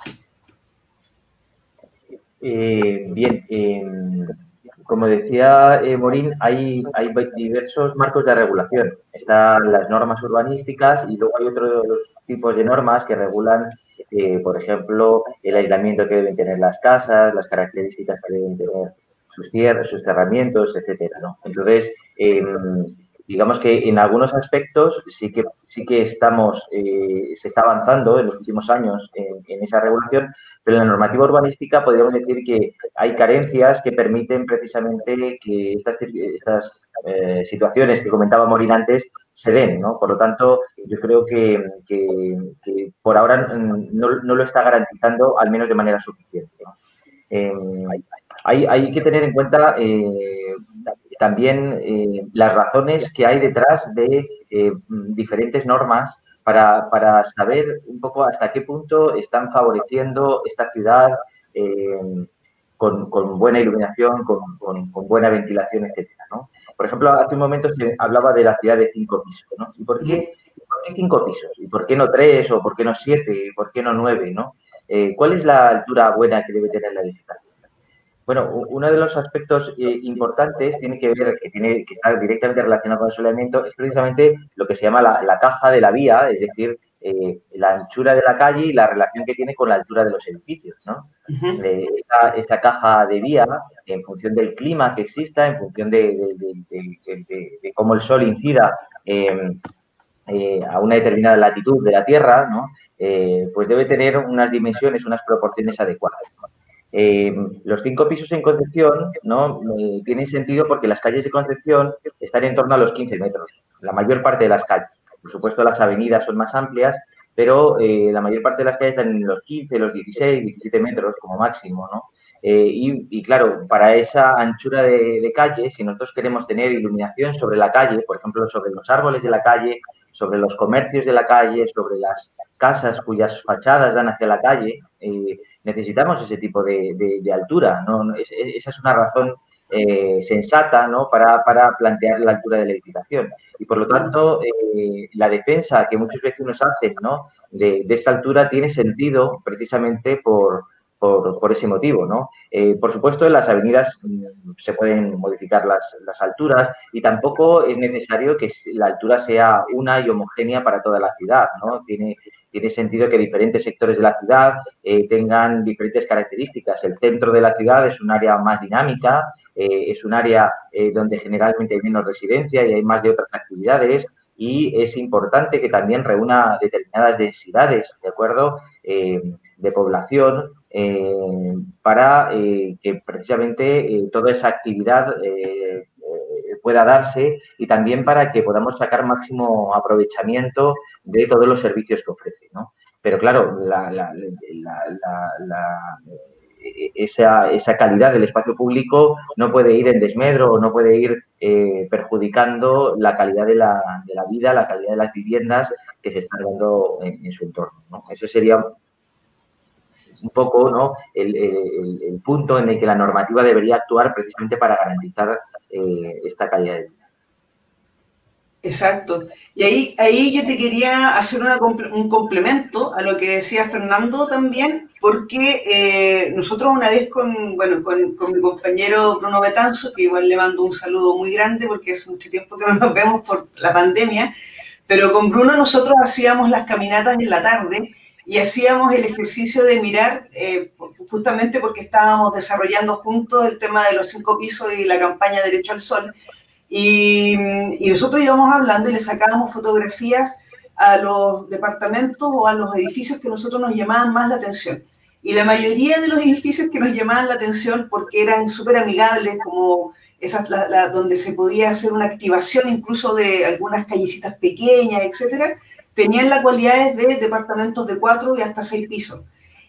Eh, bien, eh, como decía eh, Morín, hay, diversos marcos de regulación. Están las normas urbanísticas y luego hay otros tipos de normas que regulan, por ejemplo, el aislamiento que deben tener las casas, las características que deben tener sus tierras, sus cerramientos, etcétera. ¿no? Entonces, em, digamos que en algunos aspectos sí que, sí que estamos, eh, se está avanzando en los últimos años en, esa regulación, pero en la normativa urbanística podríamos decir que hay carencias que permiten precisamente que estas, estas eh, situaciones que comentaba Morín antes se den, ¿no? Por lo tanto, yo creo que, por ahora no, lo está garantizando, al menos de manera suficiente. Em, hay, que tener en cuenta eh, también eh, las razones que hay detrás de eh, diferentes normas para, para, saber un poco hasta qué punto están favoreciendo esta ciudad con, buena iluminación, con, buena ventilación, etcétera. Por ejemplo, hace un momento se hablaba de la ciudad de cinco pisos. ¿no? ¿Y por qué, cinco pisos? ¿Y por qué no tres? ¿O por qué no siete? ¿Y por qué no nueve? ¿Cuál es la altura buena que debe tener la edificación? Bueno, uno de los aspectos eh, importantes tiene que ver, que tiene que estar directamente relacionado con el soleamiento, es precisamente lo que se llama la, caja de la vía, es decir, eh, la anchura de la calle y la relación que tiene con la altura de los edificios. ¿no? Eh, esta, caja de vía, en función del clima que exista, en función de, cómo el sol incida em, a una determinada latitud de la Tierra, ¿no? pues debe tener unas dimensiones, unas proporciones adecuadas. Eh, los cinco pisos en Concepción no eh, tienen sentido porque las calles de Concepción están en torno a los 15 metros, la mayor parte de las calles. Por supuesto, las avenidas son más amplias, pero eh, la mayor parte de las calles están en los 15, los 16, 17 metros como máximo, ¿no? Y, claro, para esa anchura de, calle, si nosotros queremos tener iluminación sobre la calle, por ejemplo, sobre los árboles de la calle, sobre los comercios de la calle, sobre las casas cuyas fachadas dan hacia la calle, necesitamos ese tipo de, altura. ¿no? esa es una razón eh, sensata ¿no? para, plantear la altura de la edificación. Y por lo tanto, eh, la defensa que muchos vecinos hacen ¿no? de, esa altura tiene sentido precisamente por, por, ese motivo. ¿no? Eh, por supuesto, en las avenidas mm, se pueden modificar las, las, alturas y tampoco es necesario que la altura sea una y homogénea para toda la ciudad. ¿no? Tiene, tiene sentido que diferentes sectores de la ciudad eh, tengan diferentes características. El centro de la ciudad es un área más dinámica, eh, es un área eh, donde generalmente hay menos residencia y hay más de otras actividades y es importante que también reúna determinadas densidades, ¿de acuerdo?, de población para que precisamente toda esa actividad pueda darse y también para que podamos sacar máximo aprovechamiento de todos los servicios que ofrece. ¿no? Pero claro, esa, esa, calidad del espacio público no puede ir en desmedro o no puede ir eh, perjudicando la calidad de la, de la, vida, la calidad de las viviendas que se están dando en, su entorno. ¿no? Eso sería un poco ¿no? El, el, punto en el que la normativa debería actuar precisamente para garantizar eh, esta calidad de vida. Exacto. Y ahí, ahí yo te quería hacer un complemento a lo que decía Fernando también, porque eh, nosotros una vez con, bueno, con, con, mi compañero Bruno Betanzo, que igual le mando un saludo muy grande porque hace mucho tiempo que no nos vemos por la pandemia, pero con Bruno nosotros hacíamos las caminatas en la tarde y hacíamos el ejercicio de mirar, eh, justamente porque estábamos desarrollando juntos el tema de los cinco pisos y la campaña Derecho al Sol, y, nosotros íbamos hablando y le sacábamos fotografías a los departamentos o a los edificios que nosotros nos llamaban más la atención. Y la mayoría de los edificios que nos llamaban la atención porque eran súper amigables, como esas donde se podía hacer una activación incluso de algunas callecitas pequeñas, etcétera, tenían las cualidades de departamentos de cuatro y hasta seis pisos.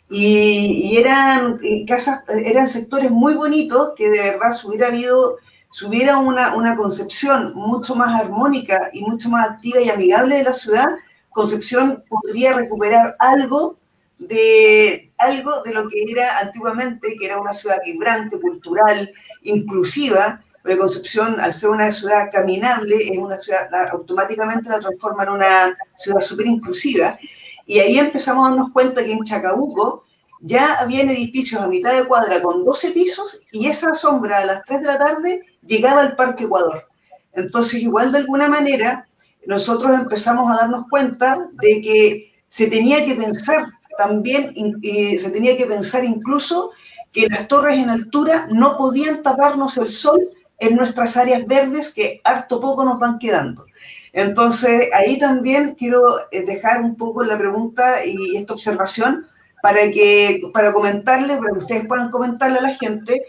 Y, eran eh, casas, eran sectores muy bonitos que de verdad si hubiera habido, hubiera una, una concepción mucho más armónica y mucho más activa y amigable de la ciudad, Concepción podría recuperar algo de algo de lo que era antiguamente, que era una ciudad vibrante, cultural, inclusiva, Concepción, al ser una ciudad caminable, es una ciudad, automáticamente la transforma en una ciudad súper inclusiva. Y ahí empezamos a darnos cuenta que en Chacabuco ya habían edificios a mitad de cuadra con 12 pisos y esa sombra a las 3 de la tarde llegaba al Parque Ecuador. Entonces, igual de alguna manera, nosotros empezamos a darnos cuenta de que se tenía que pensar también, se tenía que pensar incluso que las torres en altura no podían taparnos el sol en nuestras áreas verdes que harto poco nos van quedando. Entonces, ahí también quiero eh, dejar un poco la pregunta y esta observación para, que, para comentarle, para que ustedes puedan comentarle a la gente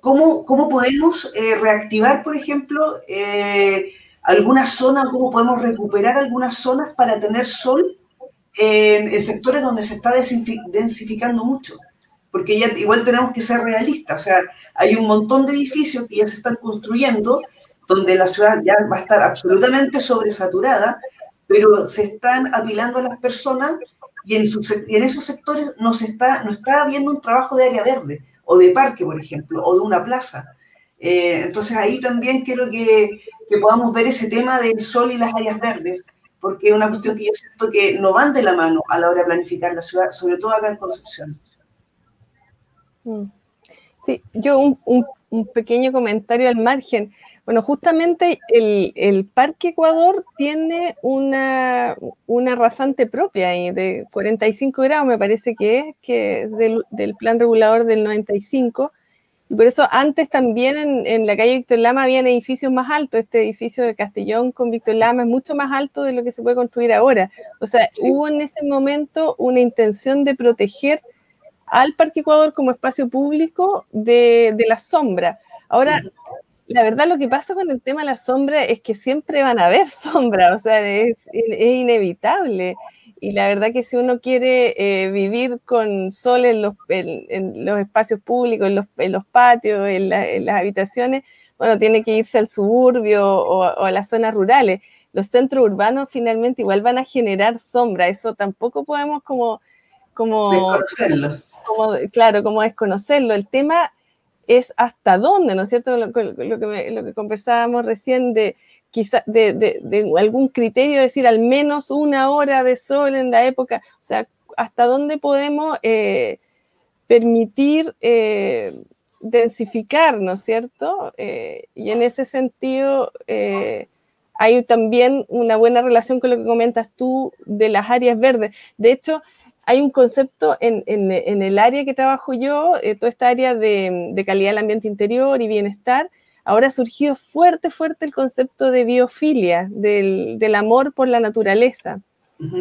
cómo, cómo podemos eh, reactivar, por ejemplo, eh, alguna zona, cómo podemos recuperar algunas zonas para tener sol en sectores donde se está densificando mucho porque igual tenemos que ser realistas, o sea, hay un montón de edificios que ya se están construyendo, donde la ciudad ya va a estar absolutamente sobresaturada, pero se están apilando a las personas y en, en esos sectores no, se está, no está habiendo un trabajo de área verde, o de parque, por ejemplo, o de una plaza. Eh, entonces ahí también quiero que, que podamos ver ese tema del sol y las áreas verdes, porque es una cuestión que yo siento que no van de la mano a la hora de planificar la ciudad, sobre todo acá en Concepción. Sí, yo un, pequeño comentario al margen. Bueno, justamente el, Parque Ecuador tiene una, una, rasante propia de 45 grados, me parece que es, que del, del, plan regulador del 95. Y por eso antes también en, la calle Víctor Lama habían edificios más altos. Este edificio de Castellón con Víctor Lama es mucho más alto de lo que se puede construir ahora. O sea, hubo en ese momento una intención de proteger al Parque Ecuador como espacio público de, la sombra. Ahora, la verdad lo que pasa con el tema de la sombra es que siempre van a haber sombra, o sea, es, inevitable. Y la verdad que si uno quiere eh, vivir con sol en los, espacios públicos, en los, patios, en, las habitaciones, bueno, tiene que irse al suburbio o, o, a las zonas rurales. Los centros urbanos finalmente igual van a generar sombra, eso tampoco podemos como... como claro, como desconocerlo. El tema es hasta dónde, ¿no es cierto? Lo, que, conversábamos recién de quizá de, algún criterio, decir al menos una hora de sol en la época, o sea, hasta dónde podemos eh, permitir eh, densificar, ¿no es cierto? Eh, y en ese sentido, hay también una buena relación con lo que comentas tú de las áreas verdes. De hecho, hay un concepto en, el área que trabajo yo, eh, toda esta área de, calidad del ambiente interior y bienestar, ahora ha surgido fuerte, fuerte el concepto de biofilia, del, amor por la naturaleza.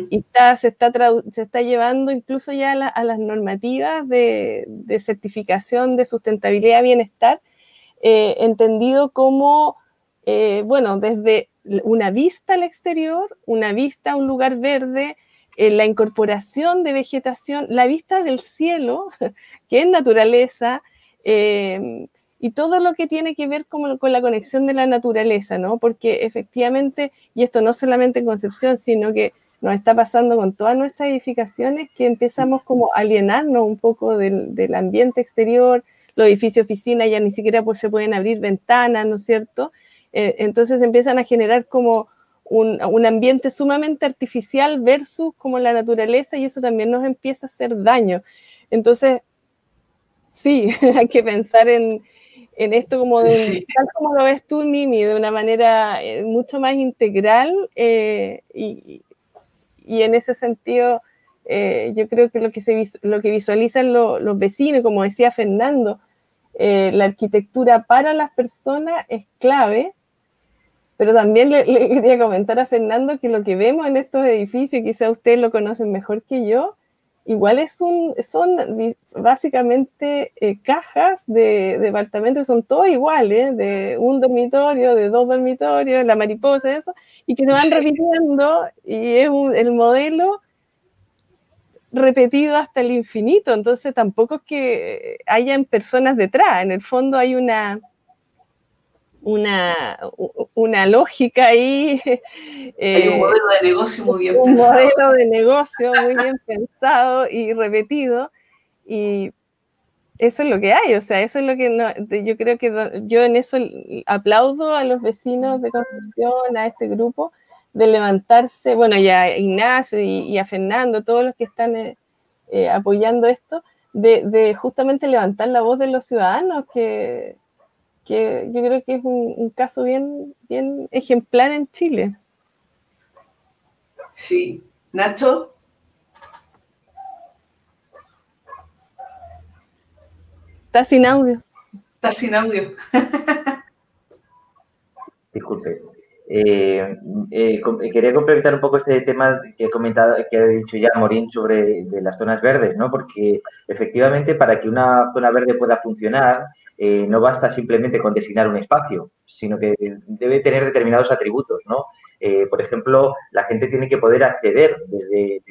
Y se, está se está llevando incluso ya a, las normativas de, certificación de sustentabilidad y bienestar, eh, entendido como, eh, bueno, desde una vista al exterior, una vista a un lugar verde, eh, la incorporación de vegetación, la vista del cielo, que es naturaleza, eh, y todo lo que tiene que ver con, con, la conexión de la naturaleza, ¿no? Porque efectivamente, y esto no solamente en Concepción, sino que nos está pasando con todas nuestras edificaciones, que empezamos como a alienarnos un poco del, del ambiente exterior, los edificios oficinas ya ni siquiera pues, se pueden abrir ventanas, ¿no es cierto? Eh, entonces empiezan a generar como un, ambiente sumamente artificial versus como la naturaleza y eso también nos empieza a hacer daño. Entonces, sí, hay que pensar en, esto como tal como lo ves tú, Mimi, de una manera eh, mucho más integral eh, y, en ese sentido eh, yo creo que lo que, se, lo que visualizan los vecinos, como decía Fernando, la arquitectura para las personas es clave pero también le, quería comentar a Fernando que lo que vemos en estos edificios, quizá ustedes lo conocen mejor que yo, igual es un, son básicamente eh, cajas de, departamentos, son todos iguales, de un dormitorio, de dos dormitorios, la mariposa, eso, y que se van repitiendo y es el modelo repetido hasta el infinito, entonces tampoco es que hayan personas detrás, en el fondo hay una una, una lógica ahí. Hay un eh, modelo de negocio muy bien pensado. Un modelo de negocio muy bien pensado y repetido. Y eso es lo que hay, o sea, eso es lo que yo creo que yo en eso aplaudo a los vecinos de Concepción, a este grupo, de levantarse, bueno, y a Ignacio y, a Fernando, todos los que están eh, eh, apoyando esto, de, de, justamente levantar la voz de los ciudadanos que, que yo creo que es un, caso bien, bien ejemplar en Chile. Sí. Nacho. Está sin audio. Está sin audio. Disculpe. Eh, eh, quería complementar un poco este tema que he comentado, que ha dicho ya Morín sobre de las zonas verdes, ¿no? Porque efectivamente para que una zona verde pueda funcionar, eh, no basta simplemente con designar un espacio, sino que debe tener determinados atributos, ¿no? Eh, por ejemplo, la gente tiene que poder acceder desde,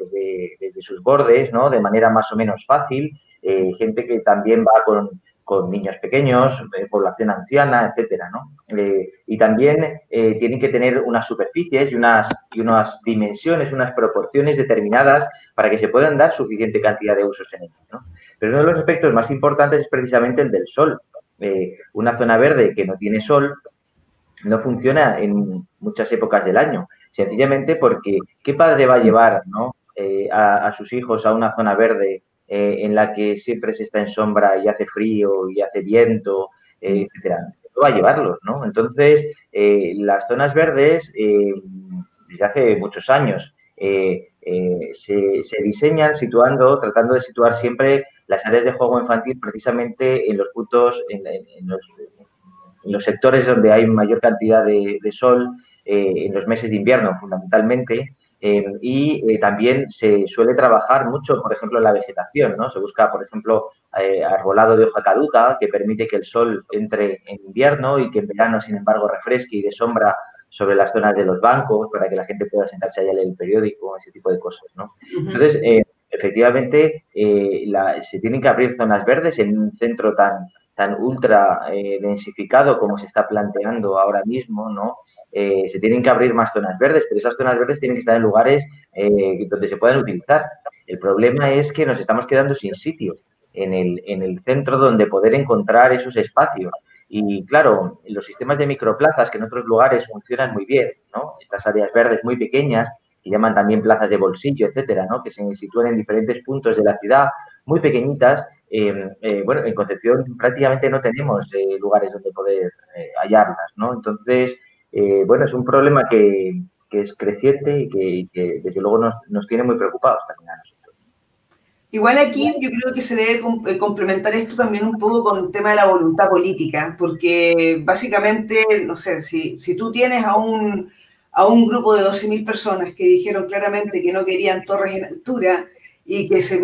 desde, sus bordes, ¿no? De manera más o menos fácil. Eh, gente que también va con, con niños pequeños, población anciana, etcétera, ¿no? y también tienen que tener unas superficies y unas, y unas dimensiones, unas proporciones determinadas para que se puedan dar suficiente cantidad de usos en ellos. Pero uno de los aspectos más importantes es precisamente el del sol. Eh, una zona verde que no tiene sol no funciona en muchas épocas del año, sencillamente porque ¿qué padre va a llevar eh, a, sus hijos a una zona verde eh, en la que siempre se está en sombra y hace frío y hace viento, etcétera? No va a llevarlos, ¿no? Entonces, las zonas verdes, desde hace muchos años, se, se, diseñan situando, tratando de situar siempre las áreas de juego infantil precisamente en los puntos, en, los, sectores donde hay mayor cantidad de, sol, eh, en los meses de invierno fundamentalmente, eh, y eh, también se suele trabajar mucho, por ejemplo, la vegetación, ¿no? Se busca, por ejemplo, arbolado de hoja caduca que permite que el sol entre en invierno y que en verano, sin embargo, refresque y de sombra sobre las zonas de los bancos para que la gente pueda sentarse allá a leer el periódico, ese tipo de cosas, ¿no? Entonces, efectivamente eh, se tienen que abrir zonas verdes en un centro tan, tan ultra eh, densificado como se está planteando ahora mismo, ¿no? Eh, se tienen que abrir más zonas verdes, pero esas zonas verdes tienen que estar en lugares donde se puedan utilizar. El problema es que nos estamos quedando sin sitio en el, en el centro donde poder encontrar esos espacios. Y claro, los sistemas de microplazas que en otros lugares funcionan muy bien, ¿no? Estas áreas verdes muy pequeñas que llaman también plazas de bolsillo, etcétera, ¿no? que se sitúan en diferentes puntos de la ciudad, muy pequeñitas. Em, eh, bueno, en Concepción prácticamente no tenemos eh, lugares donde poder eh, hallarlas, ¿no? Entonces, bueno, es un problema que, es creciente y que, desde luego nos, tiene muy preocupados también a nosotros. Igual aquí yo creo que se debe complementar esto también un poco con el tema de la voluntad política, porque básicamente, no sé, si, si tú tienes a un, a un grupo de 12.000 personas que dijeron claramente que no querían torres en altura y que, se,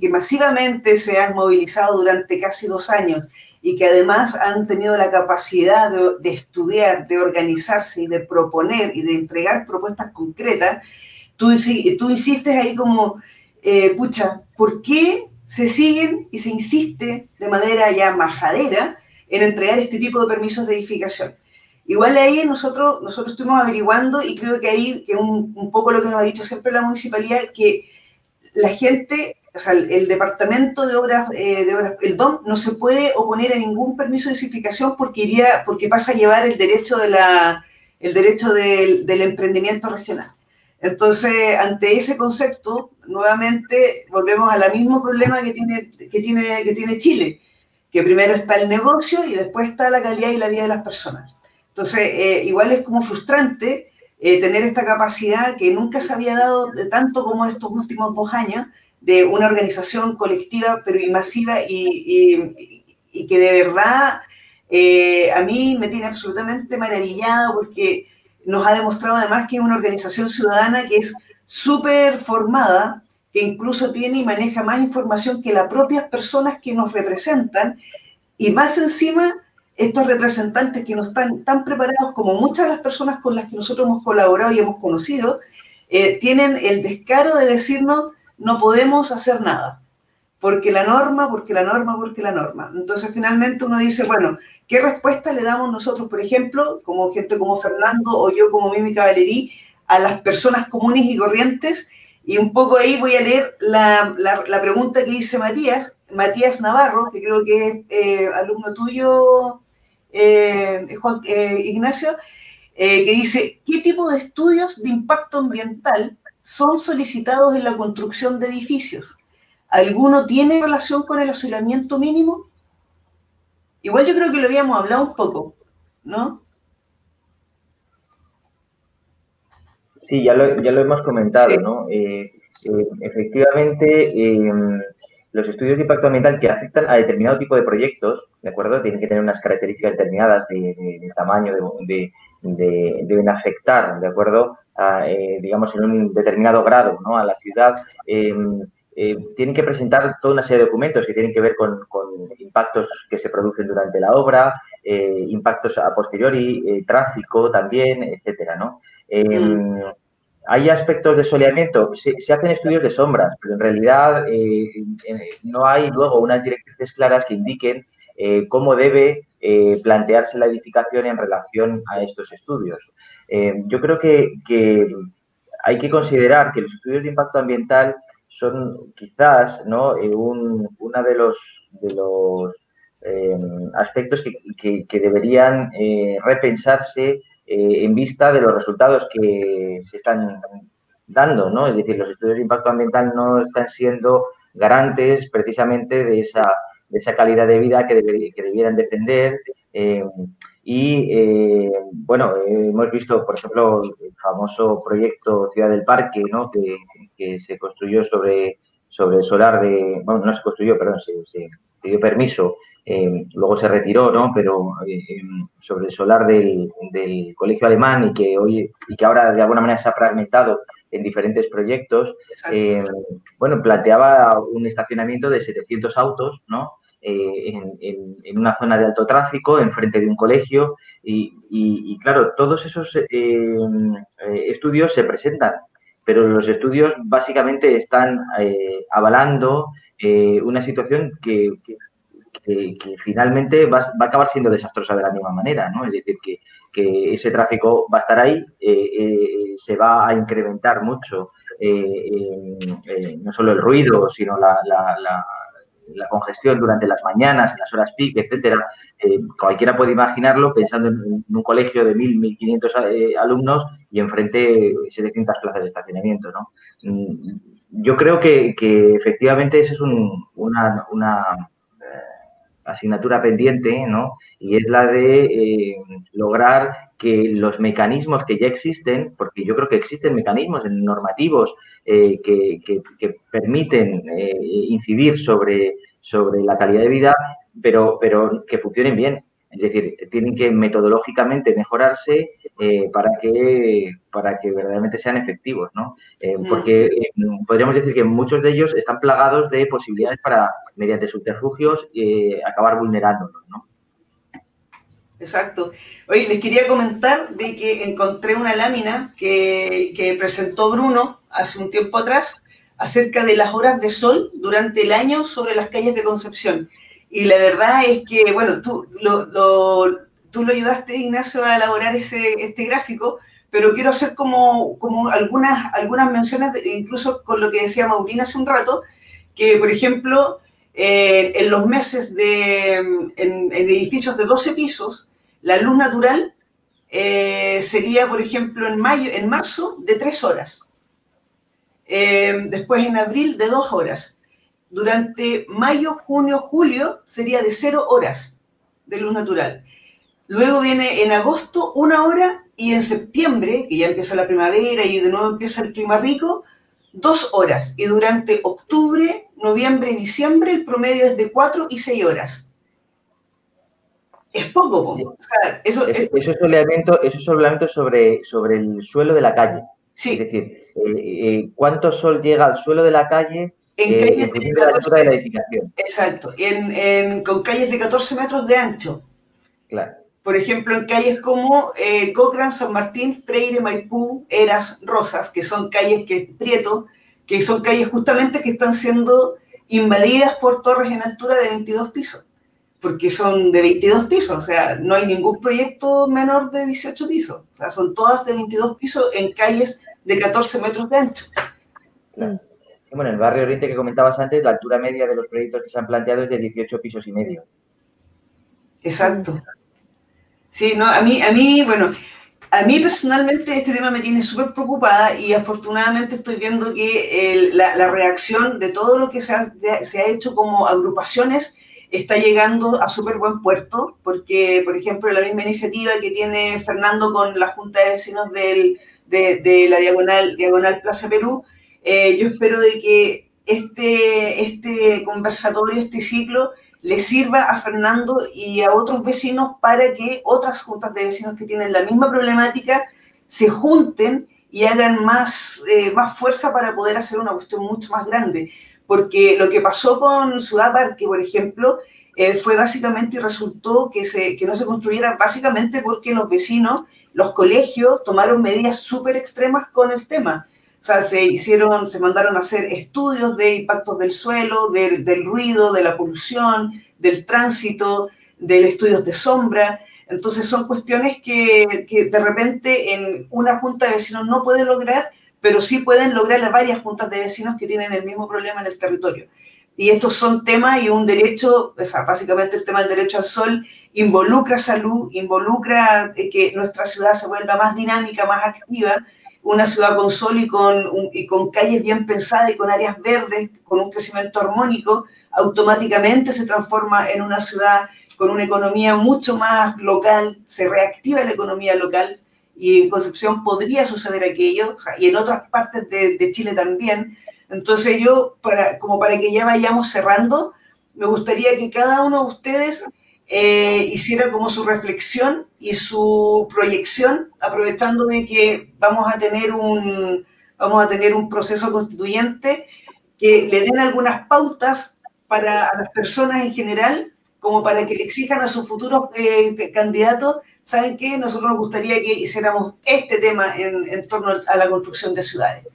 que masivamente se han movilizado durante casi dos años y que además han tenido la capacidad de, estudiar, de organizarse y de proponer y de entregar propuestas concretas, tú, insistes ahí como, eh, pucha, ¿por qué se siguen y se insiste de manera ya majadera en entregar este tipo de permisos de edificación? Igual ahí nosotros, nosotros estuvimos averiguando y creo que ahí, que un, un poco lo que nos ha dicho siempre la municipalidad, que la gente o sea, el, departamento de obras, eh, de obras, el DOM no se puede oponer a ningún permiso de edificación porque iría, porque pasa a llevar el derecho de la, el derecho del, del emprendimiento regional. Entonces, ante ese concepto, nuevamente volvemos al mismo problema que tiene, que tiene, que tiene Chile, que primero está el negocio y después está la calidad y la vida de las personas. Entonces, eh, igual es como frustrante eh, tener esta capacidad que nunca se había dado tanto como estos últimos dos años de una organización colectiva, pero y masiva, y, que de verdad eh, a mí me tiene absolutamente maravillado porque nos ha demostrado además que es una organización ciudadana que es súper formada, que incluso tiene y maneja más información que las propias personas que nos representan, y más encima estos representantes que no están tan preparados como muchas de las personas con las que nosotros hemos colaborado y hemos conocido, eh, tienen el descaro de decirnos no podemos hacer nada. Porque la norma, porque la norma, porque la norma. Entonces, finalmente uno dice, bueno, ¿qué respuesta le damos nosotros, por ejemplo, como gente como Fernando o yo como Mimi Cavallerí, a las personas comunes y corrientes? Y un poco ahí voy a leer la, pregunta que dice Matías, Matías Navarro, que creo que es eh, alumno tuyo, eh, Juan, eh, Ignacio, que dice, ¿qué tipo de estudios de impacto ambiental son solicitados en la construcción de edificios. ¿Alguno tiene relación con el aislamiento mínimo? Igual yo creo que lo habíamos hablado un poco, ¿no? Sí, ya lo, ya lo hemos comentado, ¿no? Eh, eh, efectivamente, los estudios de impacto ambiental que afectan a determinado tipo de proyectos, ¿de acuerdo? Tienen que tener unas características determinadas de, tamaño, de, deben afectar, ¿de acuerdo? Eh, digamos, en un determinado grado ¿no? a la ciudad. Em, eh, tienen que presentar toda una serie de documentos que tienen que ver con, impactos que se producen durante la obra, eh, impactos a posteriori, tráfico también, etcétera, ¿no? Em, hay aspectos de soleamiento, se, hacen estudios de sombras, pero en realidad no hay luego unas directrices claras que indiquen cómo debe plantearse la edificación en relación a estos estudios. Eh, yo creo que, hay que considerar que los estudios de impacto ambiental son quizás ¿no? Eh, un, uno de los, eh, aspectos que, deberían repensarse en vista de los resultados que se están dando. Es decir, los estudios de impacto ambiental no están siendo garantes precisamente de esa, de esa calidad de vida que, que debieran defender. Y eh, bueno, hemos visto, por ejemplo, el famoso proyecto Ciudad del Parque, ¿no? que, se construyó sobre, sobre el solar de. Bueno, no se construyó, perdón, se, se dio permiso, eh, luego se retiró, ¿no? Pero eh, sobre el solar del, del, colegio alemán y que hoy y que ahora de alguna manera se ha fragmentado en diferentes proyectos, bueno, planteaba un estacionamiento de 700 autos, ¿no? Eh, en, una zona de alto tráfico, enfrente de un colegio, y, claro, todos esos eh, eh, estudios se presentan, pero los estudios básicamente están avalando una situación que, finalmente va, a acabar siendo desastrosa de la misma manera, ¿no? Es decir, que, ese tráfico va a estar ahí, se va a incrementar mucho no solo el ruido, sino la, la congestión durante las mañanas, las horas peak, etcétera, eh, cualquiera puede imaginarlo pensando en, un colegio de 1.000, 1.500 eh, alumnos y enfrente 700 plazas de estacionamiento, ¿no? Mm, yo creo que, efectivamente ese es un, una, una, asignatura pendiente, ¿no? Y es la de eh, lograr que los mecanismos que ya existen, porque yo creo que existen mecanismos normativos eh, que, permiten eh, incidir sobre, sobre la calidad de vida, pero, pero que funcionen bien. Es decir, tienen que metodológicamente mejorarse eh, para, que, para que verdaderamente sean efectivos, ¿no? Eh, porque eh, podríamos decir que muchos de ellos están plagados de posibilidades para, mediante subterfugios, acabar vulnerándolos, ¿no? Exacto. Oye, les quería comentar de que encontré una lámina que, que presentó Bruno hace un tiempo atrás acerca de las horas de sol durante el año sobre las calles de Concepción. Y la verdad es que, bueno, tú lo, tú lo ayudaste, Ignacio, a elaborar ese, este gráfico, pero quiero hacer como, como algunas, algunas menciones, incluso con lo que decía Maurina hace un rato, que, por ejemplo, eh, en los meses de en, edificios de 12 pisos, la luz natural eh, sería, por ejemplo, en, mayo, en marzo de 3 horas. Eh, después en abril de 2 horas durante mayo, junio, julio sería de cero horas de luz natural. Luego viene en agosto una hora y en septiembre, que ya empieza la primavera y de nuevo empieza el clima rico, dos horas. Y durante octubre, noviembre y diciembre el promedio es de cuatro y seis horas. Es poco. eso, es, eso, es soleamiento, eso es sobre, sobre el suelo de la calle. Sí. Es decir, eh, eh, ¿cuánto sol llega al suelo de la calle en eh, calles de, 14, de edificación. Exacto, en, con calles de 14 metros de ancho. Claro. Por ejemplo, en calles como eh, Cochrane, San Martín, Freire, Maipú, Eras, Rosas, que son calles que Prieto, que son calles justamente que están siendo invadidas por torres en altura de 22 pisos, porque son de 22 pisos, o sea, no hay ningún proyecto menor de 18 pisos, o sea, son todas de 22 pisos en calles de 14 metros de ancho. Claro bueno, en el barrio Oriente que comentabas antes, la altura media de los proyectos que se han planteado es de 18 pisos y medio. Exacto. Sí, no, a mí, a mí, bueno, a mí personalmente este tema me tiene súper preocupada y afortunadamente estoy viendo que la, reacción de todo lo que se ha, hecho como agrupaciones está llegando a súper buen puerto, porque, por ejemplo, la misma iniciativa que tiene Fernando con la Junta de Vecinos de, la Diagonal Plaza Perú, eh, yo espero de que este, este conversatorio, este ciclo, le sirva a Fernando y a otros vecinos para que otras juntas de vecinos que tienen la misma problemática se junten y hagan más, eh, más fuerza para poder hacer una cuestión mucho más grande. Porque lo que pasó con Ciudad Parque, por ejemplo, eh, fue básicamente y resultó que, se, que no se construyera básicamente porque los vecinos, los colegios tomaron medidas súper extremas con el tema. Sea, se hicieron, se mandaron a hacer estudios de impactos del suelo, del, ruido, de la polución, del tránsito, de estudios de sombra. Entonces son cuestiones que, que, de repente en una junta de vecinos no puede lograr, pero sí pueden lograr las varias juntas de vecinos que tienen el mismo problema en el territorio. Y estos son temas y un derecho, o sea, básicamente el tema del derecho al sol involucra salud, involucra eh, que nuestra ciudad se vuelva más dinámica, más activa, una ciudad con sol y con, y con calles bien pensadas y con áreas verdes, con un crecimiento armónico, automáticamente se transforma en una ciudad con una economía mucho más local, se reactiva la economía local y en Concepción podría suceder aquello, y en otras partes de, de, Chile también. Entonces yo, para, como para que ya vayamos cerrando, me gustaría que cada uno de ustedes eh, como su reflexión y su proyección, aprovechando de que vamos a tener un, vamos a tener un proceso constituyente que le den algunas pautas para las personas en general, como para que le exijan a sus futuros eh, candidatos, ¿saben qué? Nosotros nos gustaría que hiciéramos este tema en, en torno a la construcción de ciudades.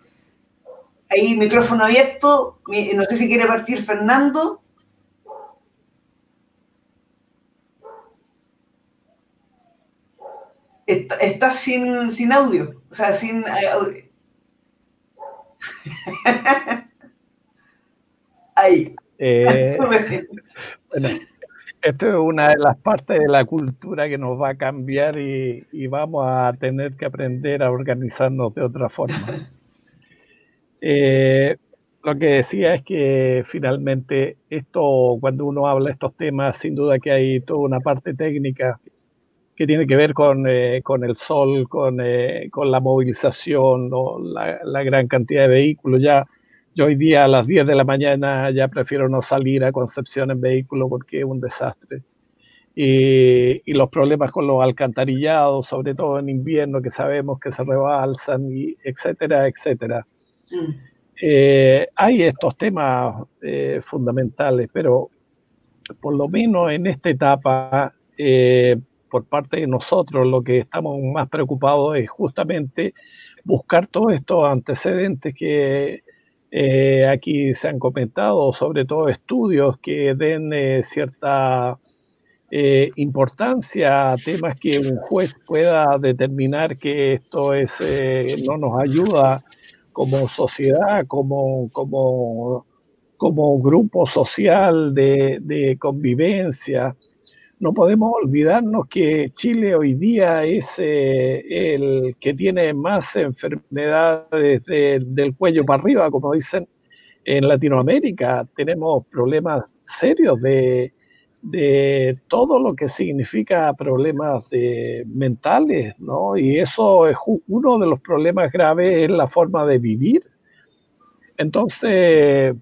Ahí micrófono abierto, no sé si quiere partir Fernando estás sin, sin audio, o sea, sin eh, audio. Ahí. Eh, bueno, esto es una de las partes de la cultura que nos va a cambiar y, vamos a tener que aprender a organizarnos de otra forma. Eh, lo que decía es que finalmente esto, cuando uno habla de estos temas, sin duda que hay toda una parte técnica que tiene que ver con, eh, con el sol, con, eh, con la movilización, la, la, gran cantidad de vehículos. Ya, yo hoy día a las 10 de la mañana ya prefiero no salir a Concepción en vehículo porque es un desastre. Y, y, los problemas con los alcantarillados, sobre todo en invierno, que sabemos que se rebalsan, y etcétera, etcétera. Mm. Eh, hay estos temas eh, fundamentales, pero por lo menos en esta etapa, eh, por parte de nosotros, lo que estamos más preocupados es justamente buscar todos estos antecedentes que aquí se han comentado, sobre todo estudios que den cierta importancia a temas que un juez pueda determinar que esto es, no nos ayuda como sociedad, como, como, como grupo social de, convivencia. No podemos olvidarnos que Chile hoy día es eh, el que tiene más enfermedades del cuello para arriba, como dicen en Latinoamérica. Tenemos problemas serios de, de todo lo que significa problemas de, mentales, ¿no? Y eso es uno de los problemas graves es la forma de vivir. Entonces,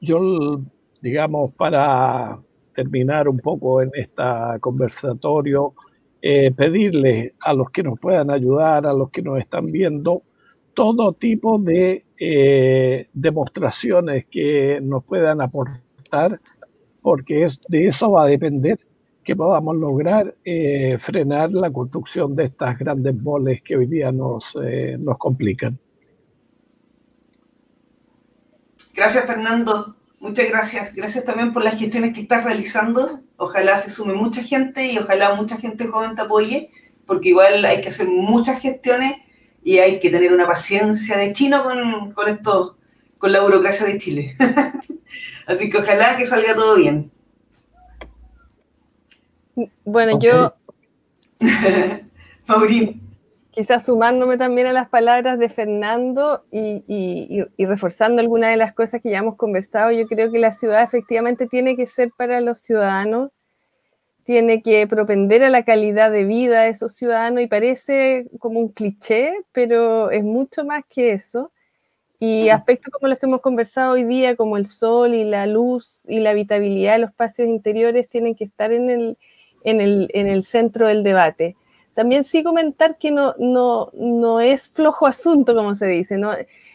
yo, digamos, para terminar un poco en este conversatorio, eh, pedirle a los que nos puedan ayudar, a los que nos están viendo, todo tipo de eh, demostraciones que nos puedan aportar porque es, de eso va a depender que podamos lograr eh, frenar la construcción de estas grandes moles que hoy día nos, eh, nos complican. Gracias, Fernando. Muchas gracias. Gracias también por las gestiones que estás realizando. Ojalá se sume mucha gente y ojalá mucha gente joven te apoye, porque igual hay que hacer muchas gestiones y hay que tener una paciencia de chino con, con esto, con la burocracia de Chile. Así que ojalá que salga todo bien. Bueno, yo. Maurín. Quizás sumándome también a las palabras de Fernando y, reforzando algunas de las cosas que ya hemos conversado, yo creo que la ciudad efectivamente tiene que ser para los ciudadanos, tiene que propender a la calidad de vida de esos ciudadanos y parece como un cliché, pero es mucho más que eso. Y aspectos como los que hemos conversado hoy día, como el sol y la luz y la habitabilidad de los espacios interiores, tienen que estar en el, en el, en el centro del debate. También sí comentar que no, no, no es flojo asunto, como se dice, ¿no?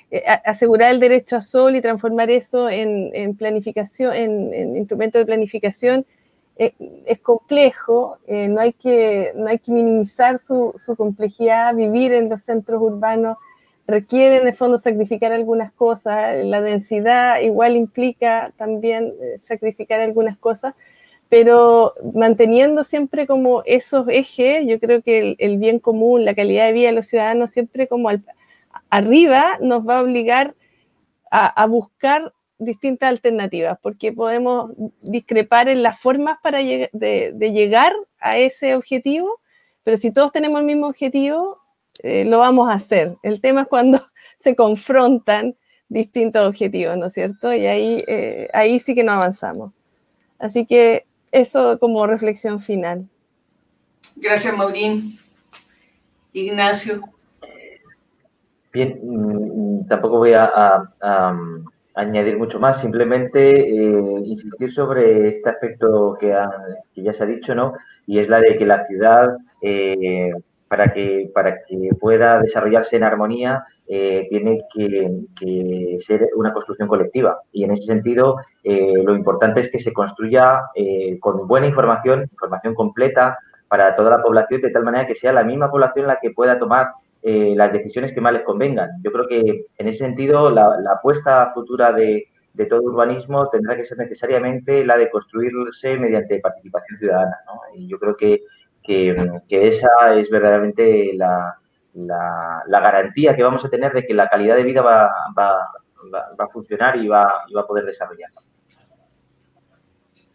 Eh, asegurar el derecho a sol y transformar eso en, en planificación, en, en instrumentos de planificación eh, es complejo, eh, no, hay que, no hay que minimizar su, su complejidad, vivir en los centros urbanos requiere en el fondo sacrificar algunas cosas, la densidad igual implica también sacrificar algunas cosas, pero manteniendo siempre como esos ejes, yo creo que el, bien común, la calidad de vida de los ciudadanos siempre como arriba nos va a obligar a, buscar distintas alternativas, porque podemos discrepar en las formas para de llegar a ese objetivo, pero si todos tenemos el mismo objetivo, eh, lo vamos a hacer. El tema es cuando se confrontan distintos objetivos, ¿no es cierto? Y ahí, eh, ahí sí que no avanzamos. Así que eso como reflexión final. Gracias, Maurín. Ignacio. Bien, mm, tampoco voy a, añadir mucho más, simplemente eh, insistir sobre este aspecto que, que, ya se ha dicho, ¿no? Y es la de que la ciudad para que, para que pueda desarrollarse en armonía, eh, tiene que, ser una construcción colectiva. Y en ese sentido, eh, lo importante es que se construya eh, con buena información, información completa para toda la población, de tal manera que sea la misma población la que pueda tomar las decisiones que más les convengan. Yo creo que en ese sentido, la, apuesta futura de, de, todo urbanismo tendrá que ser necesariamente la de construirse mediante participación ciudadana. ¿no? Y yo creo que que, esa es verdaderamente la, garantía que vamos a tener de que la calidad de vida va, a funcionar y va, a poder desarrollarse.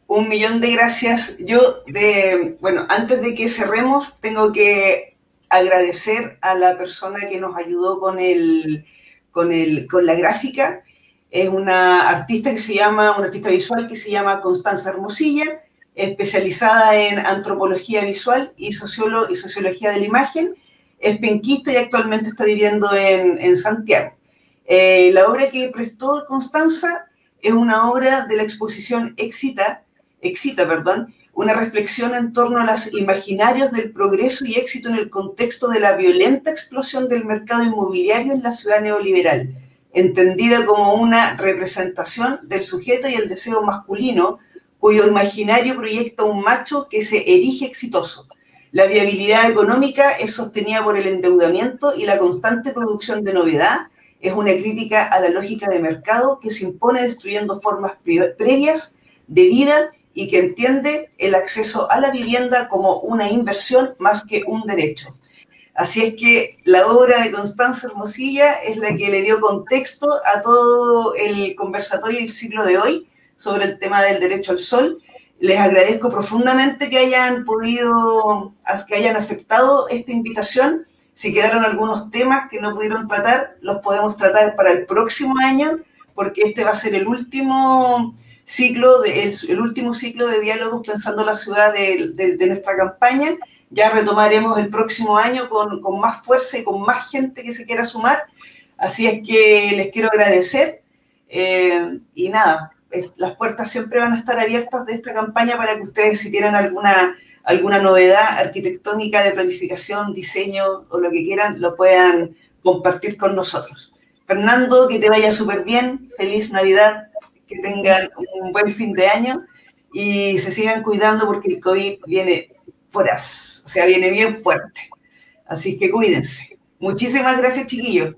Un millón de gracias. Yo, de, bueno, antes de que cerremos, tengo que agradecer a la persona que nos ayudó con, el, con, el, con la gráfica Es una artista que se llama, una artista visual que se llama Constanza Hermosilla, especializada en antropología visual y, sociología de la imagen. Es penquista y actualmente está viviendo en, en Santiago. Eh, la obra que prestó Constanza es una obra de la exposición Excita, Excita, perdón, una reflexión en torno a los imaginarios del progreso y éxito en el contexto de la violenta explosión del mercado inmobiliario en la ciudad neoliberal, entendida como una representación del sujeto y el deseo masculino, cuyo imaginario proyecta un macho que se erige exitoso. La viabilidad económica es sostenida por el endeudamiento y la constante producción de novedad es una crítica a la lógica de mercado que se impone destruyendo formas previas de vida y que entiende el acceso a la vivienda como una inversión más que un derecho. Así es que la obra de Constanza Hermosilla es la que le dio contexto a todo el conversatorio del siglo de hoy sobre el tema del derecho al sol. Les agradezco profundamente que hayan podido, que hayan aceptado esta invitación. Si quedaron algunos temas que no pudieron tratar, los podemos tratar para el próximo año, porque este va a ser el último ciclo, de, el, último ciclo de diálogos pensando la ciudad de, de, nuestra campaña. Ya retomaremos el próximo año con, con, más fuerza y con más gente que se quiera sumar. Así es que les quiero agradecer. Eh, y nada, las puertas siempre van a estar abiertas de esta campaña para que ustedes, si tienen alguna, alguna novedad arquitectónica de planificación, diseño o lo que quieran, lo puedan compartir con nosotros. Fernando, que te vaya súper bien. Feliz Navidad que tengan un buen fin de año y se sigan cuidando porque el COVID viene foraz, o sea, viene bien fuerte. Así que cuídense. Muchísimas gracias, chiquillos.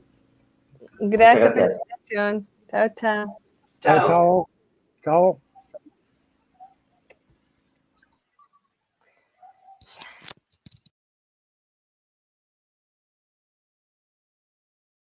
Gracias, por la invitación. Chao, chao. Chao, chao. Chao.